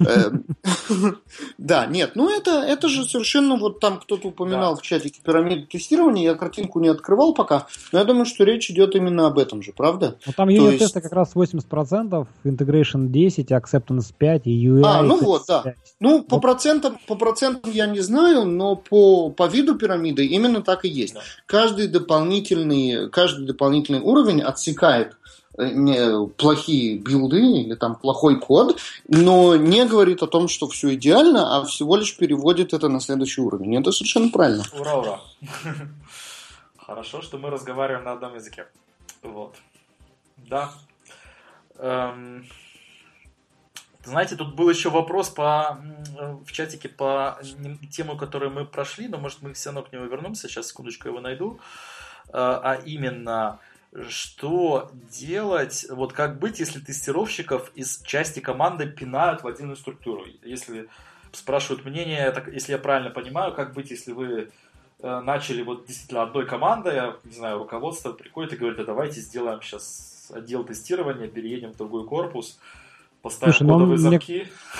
Эм, да, нет, ну это, это же совершенно, вот там кто-то упоминал в чатике пирамиду тестирования, я картинку не открывал пока, но я думаю, что речь идет именно об этом же, правда? Ну там юнит-тесты как раз 80%, integration 10, acceptance 5 и UI А, ну вот, да. Ну, по процентам, по процентам я не знаю, но по, по виду пирамиды именно так и есть. Каждый дополнительный, каждый дополнительный уровень отсекает не, плохие билды или там плохой код, но не говорит о том, что все идеально, а всего лишь переводит это на следующий уровень. Это совершенно правильно. Ура, ура. Хорошо, что мы разговариваем на одном языке. Вот. Да. Эм... Знаете, тут был еще вопрос по, в чатике по тему, которую мы прошли, но может мы все равно к нему вернемся, сейчас секундочку его найду. Э, а именно, что делать, вот как быть, если тестировщиков из части команды пинают в отдельную структуру. Если спрашивают мнение, так, если я правильно понимаю, как быть, если вы э, начали вот действительно одной командой, я не знаю, руководство приходит и говорит, а давайте сделаем сейчас отдел тестирования, переедем в другой корпус, Поставим Слушай, ну, мне,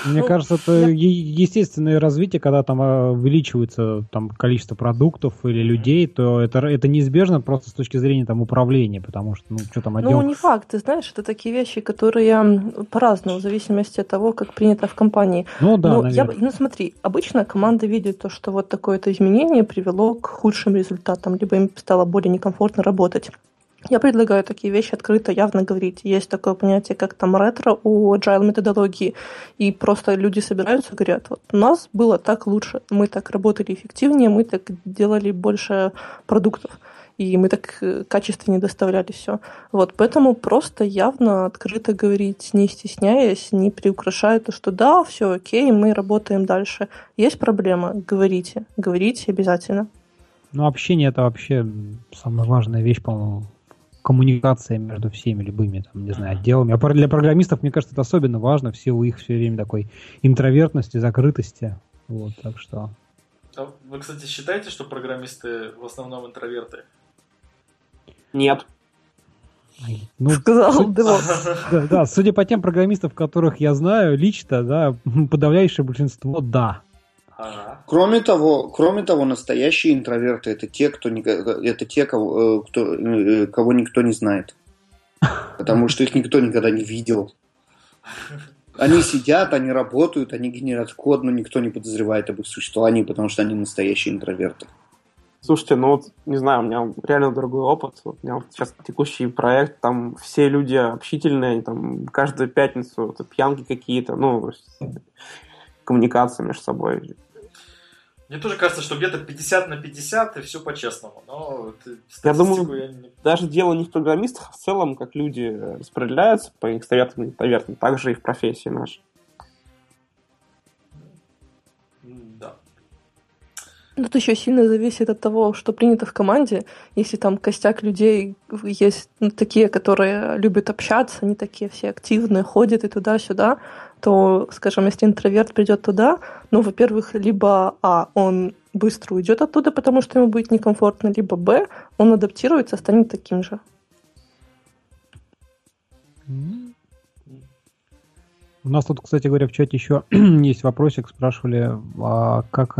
мне ну, кажется, это я... естественное развитие, когда там а, увеличивается там, количество продуктов или людей, то это, это неизбежно просто с точки зрения там, управления, потому что, ну, что там отдел... Ну, не факт, ты знаешь, это такие вещи, которые по-разному, в зависимости от того, как принято в компании. Ну, да, Но я, Ну, смотри, обычно команда видит то, что вот такое-то изменение привело к худшим результатам, либо им стало более некомфортно работать. Я предлагаю такие вещи открыто, явно говорить. Есть такое понятие, как там ретро у agile методологии, и просто люди собираются и говорят, вот у нас было так лучше, мы так работали эффективнее, мы так делали больше продуктов, и мы так э, качественнее доставляли все. Вот, поэтому просто явно открыто говорить, не стесняясь, не приукрашая то, что да, все окей, мы работаем дальше. Есть проблема, говорите, говорите обязательно. Ну, общение это вообще самая важная вещь, по-моему, коммуникация между всеми любыми, там, не знаю, отделами. А для программистов, мне кажется, это особенно важно в силу их все время такой интровертности, закрытости. Вот, так что... А вы, кстати, считаете, что программисты в основном интроверты? Нет. Ну, Сказал су... да, да, судя по тем программистам, которых я знаю лично, да, подавляющее большинство да. Кроме того, кроме того, настоящие интроверты это те, кто не, это те, кого, э, кто, э, кого никто не знает, потому что их никто никогда не видел. Они сидят, они работают, они генерят код, но никто не подозревает об их существовании, потому что они настоящие интроверты. Слушайте, ну вот, не знаю, у меня реально другой опыт. Вот у меня вот сейчас текущий проект, там все люди общительные, там каждую пятницу это пьянки какие-то, ну, коммуникация между собой. Мне тоже кажется, что где-то 50 на 50 и все по-честному. Но я думаю, я не... даже дело не в программистах, а в целом, как люди распределяются по экстравертам и интровертам, так же и в профессии нашей. Тут еще сильно зависит от того, что принято в команде. Если там костяк людей есть ну, такие, которые любят общаться, они такие все активные, ходят и туда-сюда, то, скажем, если интроверт придет туда, ну, во-первых, либо А, он быстро уйдет оттуда, потому что ему будет некомфортно, либо Б, он адаптируется, станет таким же. У нас тут, кстати говоря, в чате еще есть вопросик, спрашивали, а как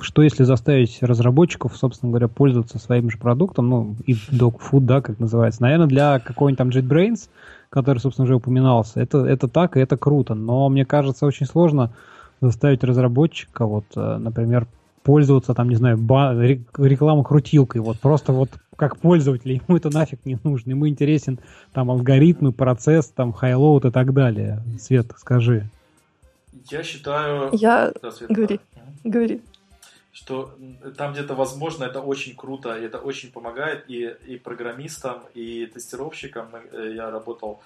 что если заставить разработчиков, собственно говоря, пользоваться своим же продуктом, ну, и Dog Food, да, как называется. Наверное, для какого-нибудь там JetBrains, который, собственно, уже упоминался, это, это так, и это круто. Но мне кажется, очень сложно заставить разработчика, вот, э, например, пользоваться, там, не знаю, ба- рекламу крутилкой, вот просто вот как пользователь, ему это нафиг не нужно, ему интересен там алгоритмы, процесс, там, highload и так далее. Свет, скажи. Я считаю... Я... Да, Свет, говори, да. говори что там где-то возможно это очень круто, и это очень помогает и, и программистам, и тестировщикам. Э, я работал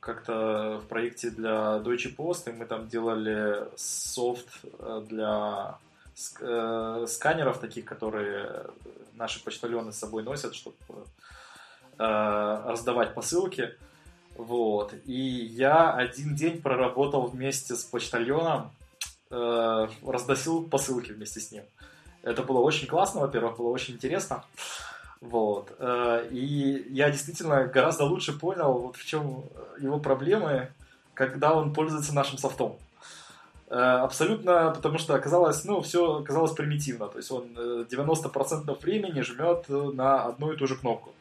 как-то в проекте для Deutsche Post, и мы там делали софт э, для э, сканеров таких, которые наши почтальоны с собой носят, чтобы раздавать посылки. Вот. И я один день проработал вместе с почтальоном, разносил посылки вместе с ним. Это было очень классно, во-первых, было очень интересно. Вот. Э, и я действительно гораздо лучше понял, вот в чем его проблемы, когда он пользуется нашим софтом. Э, абсолютно, потому что оказалось, ну, все оказалось примитивно. То есть он 90% э, времени жмет на одну и ту же кнопку.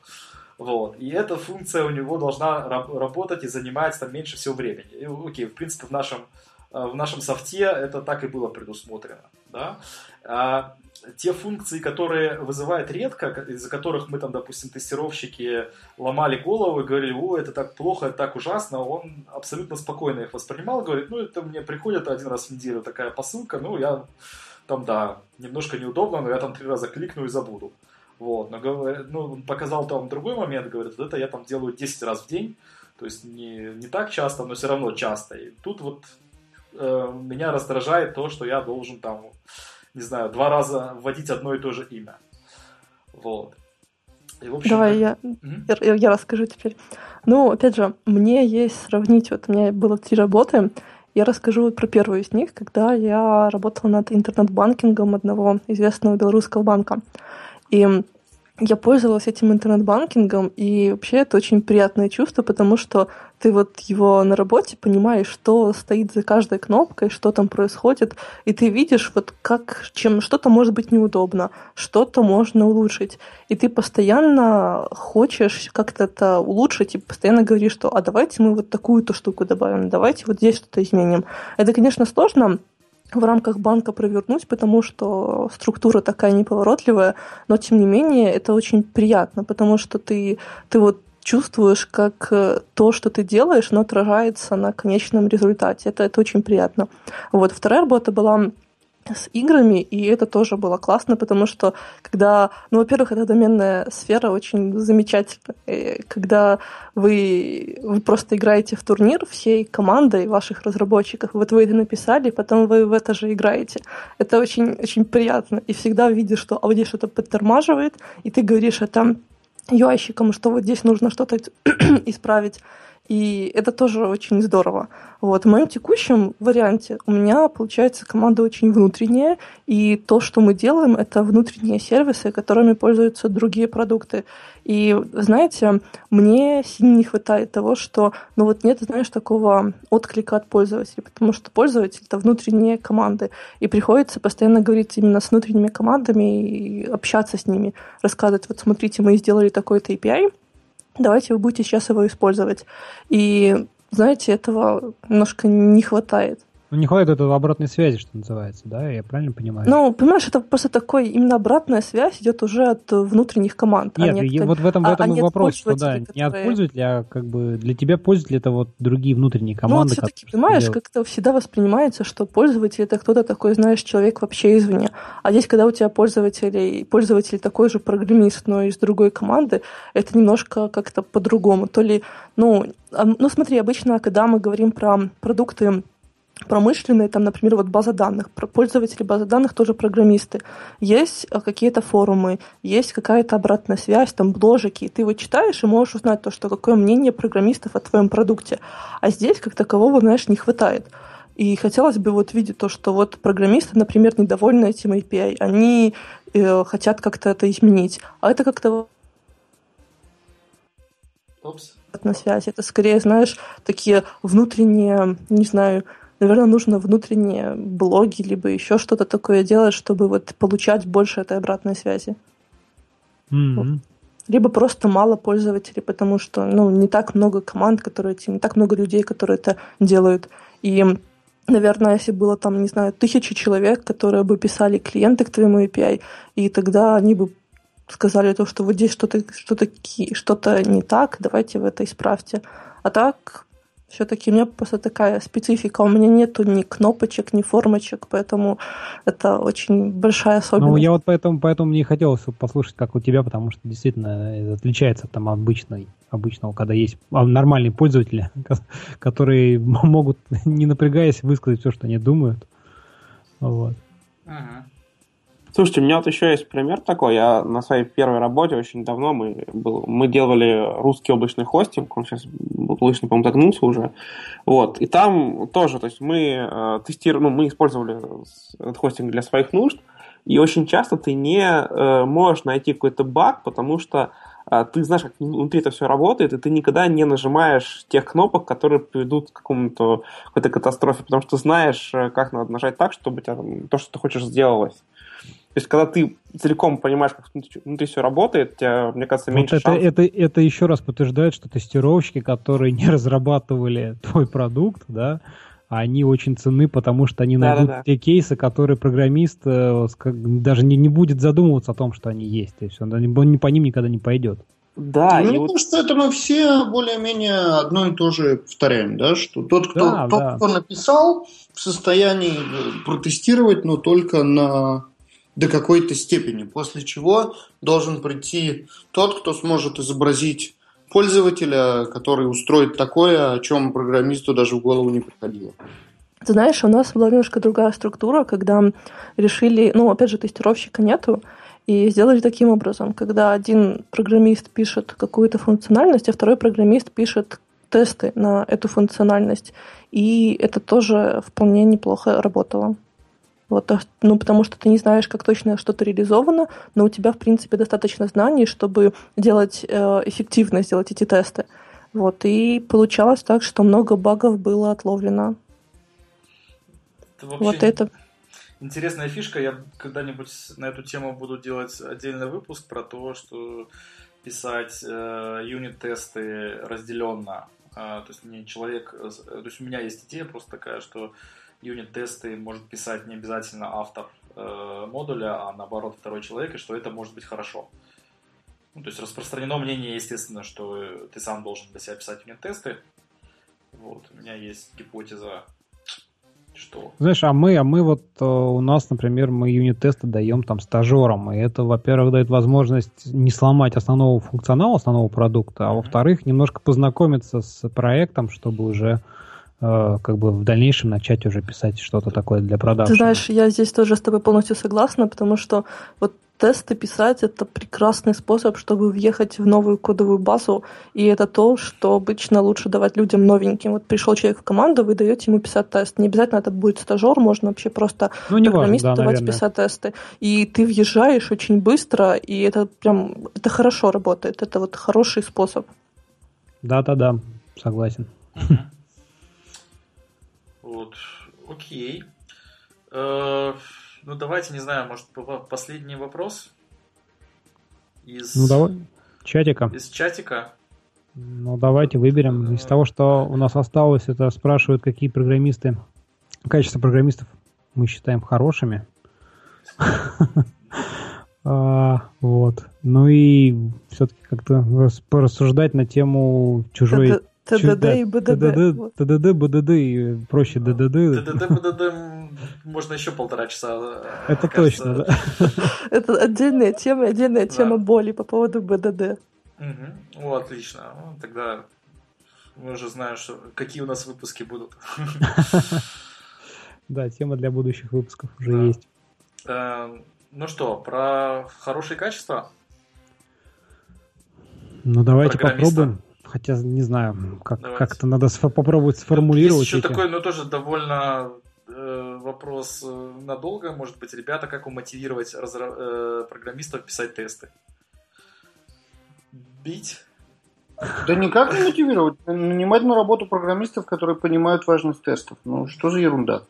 Вот. И эта функция у него должна работать и занимать там меньше всего времени. И, окей, в принципе, в нашем, в нашем софте это так и было предусмотрено. Да? А те функции, которые вызывают редко, из-за которых мы там, допустим, тестировщики ломали голову и говорили, о, это так плохо, это так ужасно, он абсолютно спокойно их воспринимал, говорит, ну, это мне приходит один раз в неделю такая посылка, ну, я там, да, немножко неудобно, но я там три раза кликну и забуду. Вот, но ну, он показал там другой момент, говорит, вот это я там делаю 10 раз в день, то есть не, не так часто, но все равно часто. И тут вот э, меня раздражает то, что я должен там не знаю, два раза вводить одно и то же имя. Вот. И, в общем, Давай я, mm-hmm. я, я расскажу теперь. Ну, опять же, мне есть сравнить, вот у меня было три работы, я расскажу вот про первую из них, когда я работала над интернет-банкингом одного известного белорусского банка. И я пользовалась этим интернет-банкингом, и вообще это очень приятное чувство, потому что ты вот его на работе понимаешь, что стоит за каждой кнопкой, что там происходит, и ты видишь, вот как, чем что-то может быть неудобно, что-то можно улучшить. И ты постоянно хочешь как-то это улучшить, и постоянно говоришь, что а давайте мы вот такую-то штуку добавим, давайте вот здесь что-то изменим. Это, конечно, сложно, в рамках банка провернуть, потому что структура такая неповоротливая, но тем не менее это очень приятно, потому что ты, ты вот чувствуешь, как э, то, что ты делаешь, оно отражается на конечном результате. Это, это очень приятно. Вот. Вторая работа была с играми, и это тоже было классно, потому что когда, ну, во-первых, эта доменная сфера очень замечательная. И когда вы, вы просто играете в турнир всей командой ваших разработчиков, вот вы это написали, потом вы в это же играете. Это очень, очень приятно. И всегда видишь, что а здесь что-то подтормаживает, и ты говоришь это UI-щикам, что вот здесь нужно что-то исправить. И это тоже очень здорово. Вот. В моем текущем варианте у меня получается команда очень внутренняя, и то, что мы делаем, это внутренние сервисы, которыми пользуются другие продукты. И, знаете, мне сильно не хватает того, что, ну вот нет, знаешь, такого отклика от пользователей, потому что пользователь — это внутренние команды, и приходится постоянно говорить именно с внутренними командами и общаться с ними, рассказывать, вот смотрите, мы сделали такой-то API, давайте вы будете сейчас его использовать. И, знаете, этого немножко не хватает. Ну, не хватит этого обратной связи, что называется, да? Я правильно понимаю? Ну, понимаешь, это просто такой, именно обратная связь идет уже от внутренних команд. А Нет, а не от, вот в этом, в этом а, и вопрос, что да, которые... не от пользователя, а как бы для тебя пользователь это вот другие внутренние ну, команды. Ну, все-таки, понимаешь, как-то всегда воспринимается, что пользователь это кто-то такой, знаешь, человек вообще извне. А здесь, когда у тебя пользователь, пользователь такой же программист, но из другой команды, это немножко как-то по-другому. То ли, ну, ну смотри, обычно, когда мы говорим про продукты промышленные, там, например, вот база данных, пользователи базы данных тоже программисты. Есть э, какие-то форумы, есть какая-то обратная связь, там, бложики, и ты его читаешь и можешь узнать то, что какое мнение программистов о твоем продукте. А здесь как такового, знаешь, не хватает. И хотелось бы вот видеть то, что вот программисты, например, недовольны этим API, они э, хотят как-то это изменить. А это как-то Опс. на связи. Это скорее, знаешь, такие внутренние, не знаю, наверное, нужно внутренние блоги, либо еще что-то такое делать, чтобы вот получать больше этой обратной связи. Mm-hmm. Либо просто мало пользователей, потому что ну, не так много команд, которые этим, не так много людей, которые это делают. И, наверное, если было там, не знаю, тысячи человек, которые бы писали клиенты к твоему API, и тогда они бы сказали то, что вот здесь что-то что-то что-то не так, давайте вы это исправьте. А так все-таки у меня просто такая специфика. У меня нету ни кнопочек, ни формочек, поэтому это очень большая особенность. Ну, я вот поэтому, поэтому мне хотелось послушать, как у тебя, потому что действительно отличается там обычной, обычного, когда есть а, нормальные пользователи, которые могут, не напрягаясь, высказать все, что они думают. Вот. Ага. Слушайте, у меня вот еще есть пример такой. Я на своей первой работе очень давно мы, был, мы делали русский облачный хостинг, он сейчас облачный, по-моему, загнулся уже. Вот. И там тоже, то есть мы э, тестировали, ну, мы использовали этот хостинг для своих нужд, и очень часто ты не э, можешь найти какой-то баг, потому что э, ты знаешь, как внутри это все работает, и ты никогда не нажимаешь тех кнопок, которые приведут к какому-то какой-то катастрофе, потому что знаешь, э, как надо нажать так, чтобы тебя то, что ты хочешь, сделалось. То есть, когда ты целиком понимаешь, как внутри, внутри все работает, тебя, мне кажется, меньше вот это, шансов. Это, это еще раз подтверждает, что тестировщики, которые не разрабатывали твой продукт, да, они очень ценны, потому что они найдут Да-да-да. те кейсы, которые программист э, даже не, не будет задумываться о том, что они есть. То есть он, он по ним никогда не пойдет. Да, ну, и мне вот кажется, это мы все более-менее одно и то же повторяем, да, что тот, кто, Да, тот, да. кто написал, в состоянии э, протестировать, но только на до какой-то степени, после чего должен прийти тот, кто сможет изобразить пользователя, который устроит такое, о чем программисту даже в голову не приходило. Ты знаешь, у нас была немножко другая структура, когда решили, ну, опять же, тестировщика нету, и сделали таким образом, когда один программист пишет какую-то функциональность, а второй программист пишет тесты на эту функциональность. И это тоже вполне неплохо работало. Вот, а, ну, потому что ты не знаешь, как точно что-то реализовано, но у тебя, в принципе, достаточно знаний, чтобы делать э, эффективно, сделать эти тесты. Вот, и получалось так, что много багов было отловлено. Это Вот это. Интересная фишка. Я когда-нибудь на эту тему буду делать отдельный выпуск про то, что писать э, юнит-тесты разделенно. А, то есть мне человек, э, то есть у меня есть идея просто такая, что юнит-тесты может писать не обязательно автор э, модуля, а наоборот второй человек, и что это может быть хорошо. Ну, то есть распространено мнение, естественно, что э, ты сам должен для себя писать юнит-тесты. Вот, у меня есть гипотеза, что... Знаешь, а мы, а мы вот э, у нас, например, мы юнит-тесты даем там стажерам, и это, во-первых, дает возможность не сломать основного функционала, основного продукта, а во-вторых, немножко познакомиться с проектом, чтобы уже как бы в дальнейшем начать уже писать что-то такое для продажи. Ты знаешь, я здесь тоже с тобой полностью согласна, потому что вот тесты писать это прекрасный способ, чтобы въехать в новую кодовую базу, и это то, что обычно лучше давать людям новеньким. Вот пришел человек в команду, вы даете ему писать тест. Не обязательно это будет стажер, можно вообще просто ну, не программисту важно, да, давать наверное. писать тесты. И ты въезжаешь очень быстро, и это прям это хорошо работает. Это вот хороший способ. Да-да-да, согласен. Вот, окей. Э, ну, давайте, не знаю, может, последний вопрос? Из, Ну, давай. Чатика. из чатика. Ну, давайте выберем. Из того, что у нас осталось, это спрашивают, какие программисты, качество программистов мы считаем хорошими. А, Вот. Ну и все-таки как-то рас- порассуждать на тему чужой... ТДД и БДД. ТДД. ТДД, БДД, и проще ДДД. ДДД, БДД, можно еще полтора часа. э, Это точно, да. Это отдельная тема, отдельная тема боли по поводу БДД. О, отлично. Ну, тогда мы уже знаем, что, какие у нас выпуски будут. Да, тема для будущих выпусков уже Да. есть. Эм, Ну что, про хорошие качества? Ну, давайте попробуем. Хотя, не знаю, как, Давайте. как-то надо сфо- попробовать сформулировать. Есть еще эти- такой, но тоже довольно э, вопрос э, надолго, может быть, ребята, как умотивировать разра- э, программистов писать тесты? Бить? Да никак не мотивировать. Нанимать на работу программистов, которые понимают важность тестов. Ну, что за ерунда?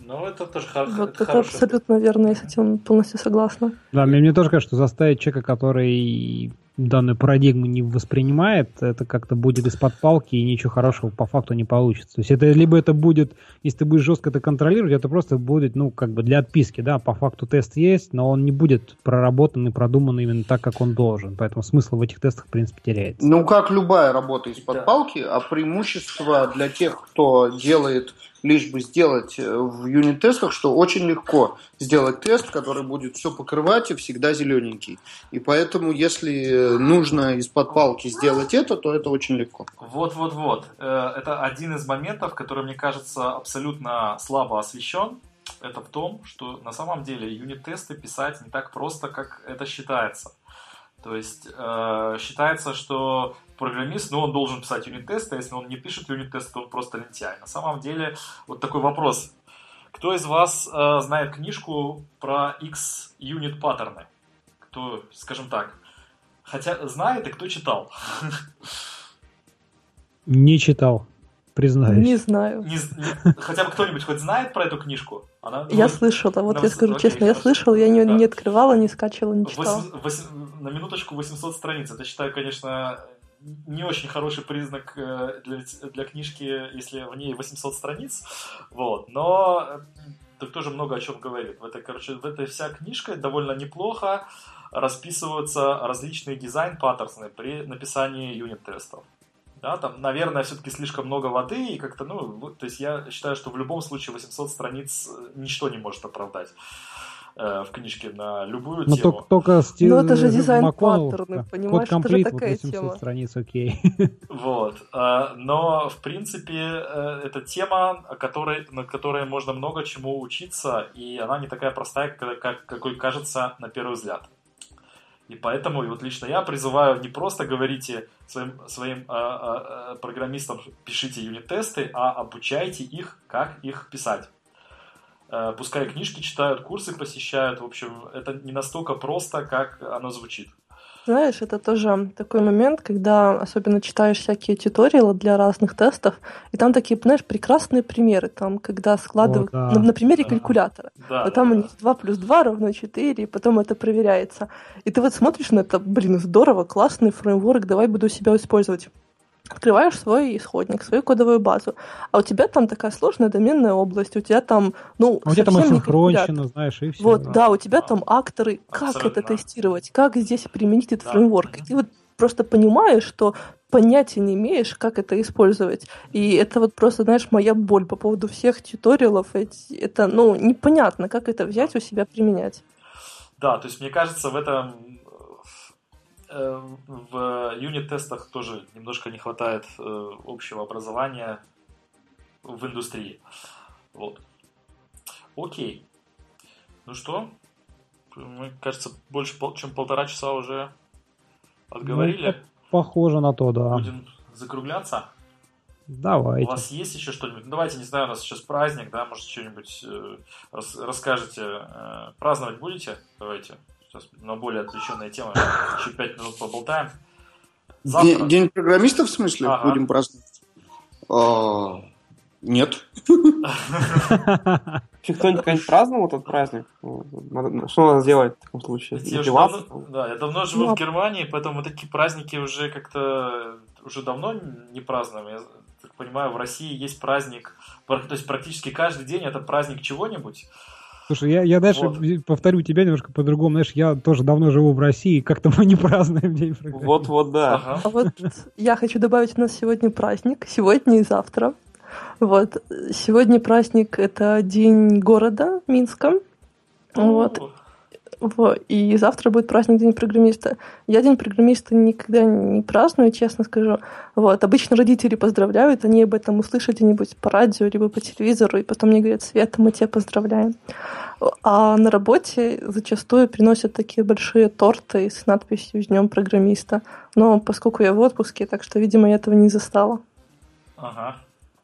Ну, это тоже хор- Вот это хороший. абсолютно верно, я с этим полностью согласна. Да, мне, мне тоже кажется, что заставить человека, который данную парадигму не воспринимает, это как-то будет из-под палки, и ничего хорошего по факту не получится. То есть это либо это будет, если ты будешь жестко это контролировать, это просто будет, ну, как бы для отписки, да, по факту тест есть, но он не будет проработан и продуман именно так, как он должен. Поэтому смысл в этих тестах, в принципе, теряется. Ну, как любая работа из-под Да. палки, а преимущество для тех, кто делает лишь бы сделать э, в юнит-тестах, что очень легко сделать тест, который будет все покрывать и всегда зелененький. И поэтому, если нужно из-под палки сделать это, то это очень легко. Вот-вот-вот. Э, Это один из моментов, который, мне кажется, абсолютно слабо освещен. Это в том, что на самом деле юнит-тесты писать не так просто, как это считается. То есть э, считается, что программист, ну, он должен писать юнит-тесты, а если он не пишет юнит-тесты, то он просто лентяй. На самом деле, вот такой вопрос. Кто из вас э, знает книжку про X-юнит паттерны? Кто, скажем так, хотя знает и кто читал? Не читал, признаюсь. Не знаю. Не не- хотя бы кто-нибудь хоть знает про эту книжку? Она, Я ну, слышала, вот Ну, я скажу окей, честно, я слышала, я не, Да. не открывала, не скачивала, не читала. на минуточку 800 страниц. Это считаю, конечно, не очень хороший признак э, для, для книжки, если в ней 800 страниц. Вот. Но э, так тоже много о чем говорит. В этой, короче, в этой вся книжка довольно неплохо расписываются различные дизайн-паттерны при написании юнит-тестов. Да, там, наверное, все-таки слишком много воды, и как-то, ну, то есть я считаю, что в любом случае 800 страниц э, ничто не может оправдать э, в книжке на любую Ну, тему. только, только стиль Ну, это же дизайн МакКоннелл, паттерны, понимаешь, Код это же такая вот 800 тема. страниц, окей. Вот. э, Но, в принципе, э, это тема, о которой, над которой можно много чему учиться, и она не такая простая, как, как- какой кажется на первый взгляд. И поэтому, и вот лично я призываю не просто говорите своим, своим э, э, э, программистам, пишите юнит-тесты, а обучайте их, как их писать. Э, Пускай книжки читают, курсы посещают. В общем, это не настолько просто, как оно звучит. Знаешь, это тоже такой момент, когда особенно читаешь всякие туториалы для разных тестов, и там такие, знаешь, прекрасные примеры, там, когда складывают, да. на, на примере Да. калькулятора. Да, да, там у да. них 2 плюс 2 равно 4, и потом это проверяется. И ты вот смотришь на это, блин, здорово, классный фреймворк, давай буду себя использовать. Открываешь свой исходник, свою кодовую базу, а у тебя там такая сложная доменная область, у тебя там, ну, А у тебя там совсем не калькулятор. асинхронщина, знаешь, и все. Вот, да. да, у тебя Да. там акторы, как Абсолютно. это тестировать, как здесь применить этот Да. фреймворк. И ты вот просто понимаешь, что понятия не имеешь, как это использовать. И это вот просто, знаешь, моя боль по поводу всех туториалов. Эти- Это, ну, непонятно, как это взять у себя применять. Да, то есть мне кажется, в этом в юнит-тестах тоже немножко не хватает э, общего образования в индустрии. Вот. Окей. Ну что? Мы, кажется, больше, чем полтора часа уже отговорили. Похоже на то, да. Будем закругляться. У Давайте. вас есть еще что-нибудь? Ну, давайте, не знаю, у нас сейчас праздник, да, может, что-нибудь э, рас- расскажете. Э, праздновать будете? Давайте. Сейчас на более отвлеченные темы. Еще пять минут поболтаем. Завтра. День, день программистов, в смысле, Ага. будем праздновать? А, нет. Вообще кто-нибудь когда-нибудь праздновал этот праздник? Что надо сделать в таком случае? Я давно, да, я давно живу Ну, в Германии, поэтому мы такие праздники уже как-то уже давно не празднуем. Я так понимаю, в России есть праздник, пр- то есть практически каждый день это праздник чего-нибудь. Слушай, я, я дальше Вот. повторю тебя немножко по-другому. Знаешь, я тоже давно живу в России, и как-то мы не празднуем День программиста. Вот-вот, да. Ага. А вот я хочу добавить, у нас сегодня праздник, сегодня и завтра. Вот, сегодня праздник, это День города Минска. Вот. Вот. И завтра будет праздник День программиста. Я День программиста никогда не праздную, честно скажу. Вот. Обычно родители поздравляют, они об этом услышат где-нибудь по радио, либо по телевизору, и потом мне говорят, Света, мы тебя поздравляем. А на работе зачастую приносят такие большие торты с надписью «С днем программиста». Но поскольку я в отпуске, так что, видимо, я этого не застала. Ага.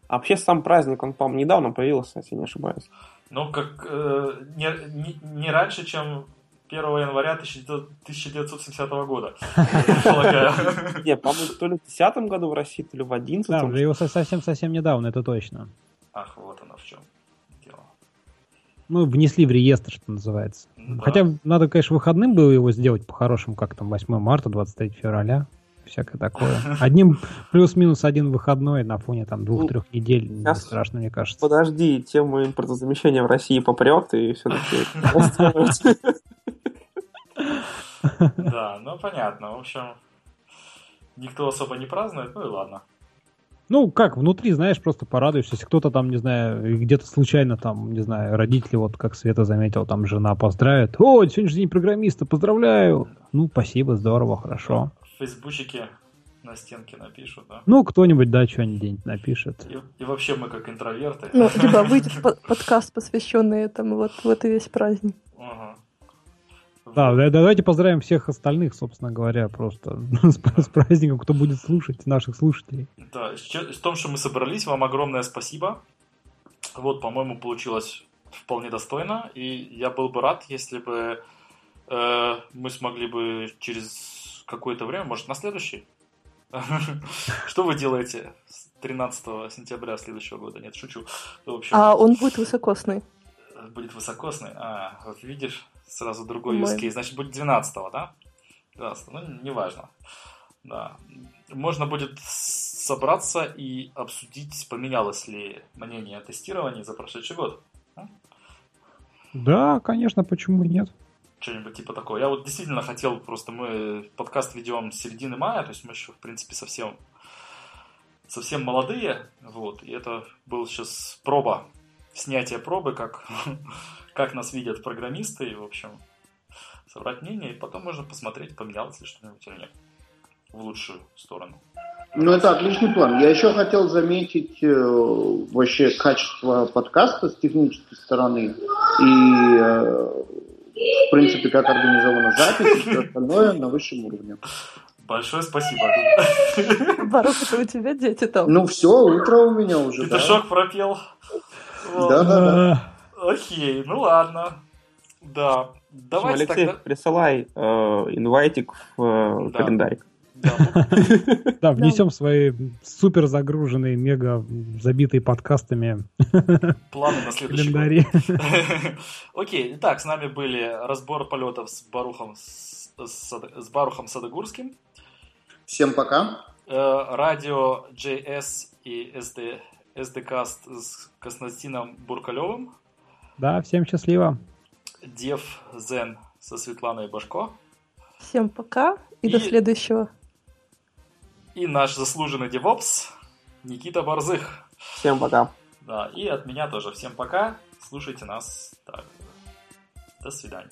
А вообще сам праздник, он, по-моему, недавно появился, если не ошибаюсь. Ну, как э, не, не, не раньше, чем 1 января 1970 года. Не, по-моему, то ли в 2010 году в России, то ли в 2011. Да, уже его совсем-совсем недавно, это точно. Ах, вот оно в чем дело. Ну, внесли в реестр, что называется. Да. Хотя надо, конечно, выходным было его сделать по-хорошему, как там 8 марта, 23 февраля. Всякое такое. Одним плюс-минус один выходной на фоне там двух-трех недель не Сейчас- страшно, мне кажется. Подожди, тема импортозамещения в России попрет, и все-таки Да, ну понятно. В общем, никто особо не празднует, ну и ладно. Ну, как, внутри, знаешь, просто порадуешься, если кто-то там, не знаю, где-то случайно там, не знаю, родители, вот как Света заметил, там жена поздравит. О, сегодня же день программиста, поздравляю! Ну, спасибо, здорово, хорошо. В фейсбучике на стенке напишут, да. Ну, кто-нибудь, да, что-нибудь напишет. И, и вообще мы как интроверты. Ну, либо выйдет по- подкаст, посвященный этому, вот, вот и весь праздник. Ага. Да, да, давайте поздравим всех остальных, собственно говоря, просто с, с праздником, кто будет слушать, наших слушателей. Да, в том, что мы собрались, вам огромное спасибо. Вот, по-моему, получилось вполне достойно, и я был бы рад, если бы э, мы смогли бы через какое-то время, может, на следующий. Что вы делаете с 13 сентября следующего года? Нет, шучу. А он будет высокосный. будет высокосный. А, вот видишь, сразу другой use case. Значит, будет 12 да? 12 ну, неважно. Да. Можно будет собраться и обсудить, поменялось ли мнение о тестировании за прошедший год. Да, конечно, почему нет? Что-нибудь типа такого. Я вот действительно хотел, просто мы подкаст ведем с середины мая, то есть мы еще, в принципе, совсем совсем молодые, вот, и это был сейчас проба, снятие пробы, как, как нас видят программисты, и, в общем, собрать мнение, и потом можно посмотреть, поменялось ли что-нибудь или нет в лучшую сторону. Ну, это отличный план. Я еще хотел заметить э, вообще качество подкаста с технической стороны и, э, в принципе, как организована запись и все остальное на высшем уровне. Большое спасибо. Барух, это у тебя дети там. Ну, все, утро у меня уже, да. Петушок пропел. Вот. Да-да-да. Окей, ну ладно. Да. Давайте Алексей, тогда... присылай э, инвайтик в э, Да. календарик. Да, внесем свои супер загруженные, мега забитые подкастами планы на следующий год. Окей, итак, с нами были разбор полетов с Барухом, с Барухом Садогурским, Всем пока. э, радио JS и SD, SDCast с Константином Буркалевым, Да, всем счастливо. Дев Зен со Светланой Башко Всем пока и, до И- следующего. и наш заслуженный девопс Никита Борзых. Всем пока. Да, и от меня тоже. Всем пока. Слушайте нас. Так. До свидания.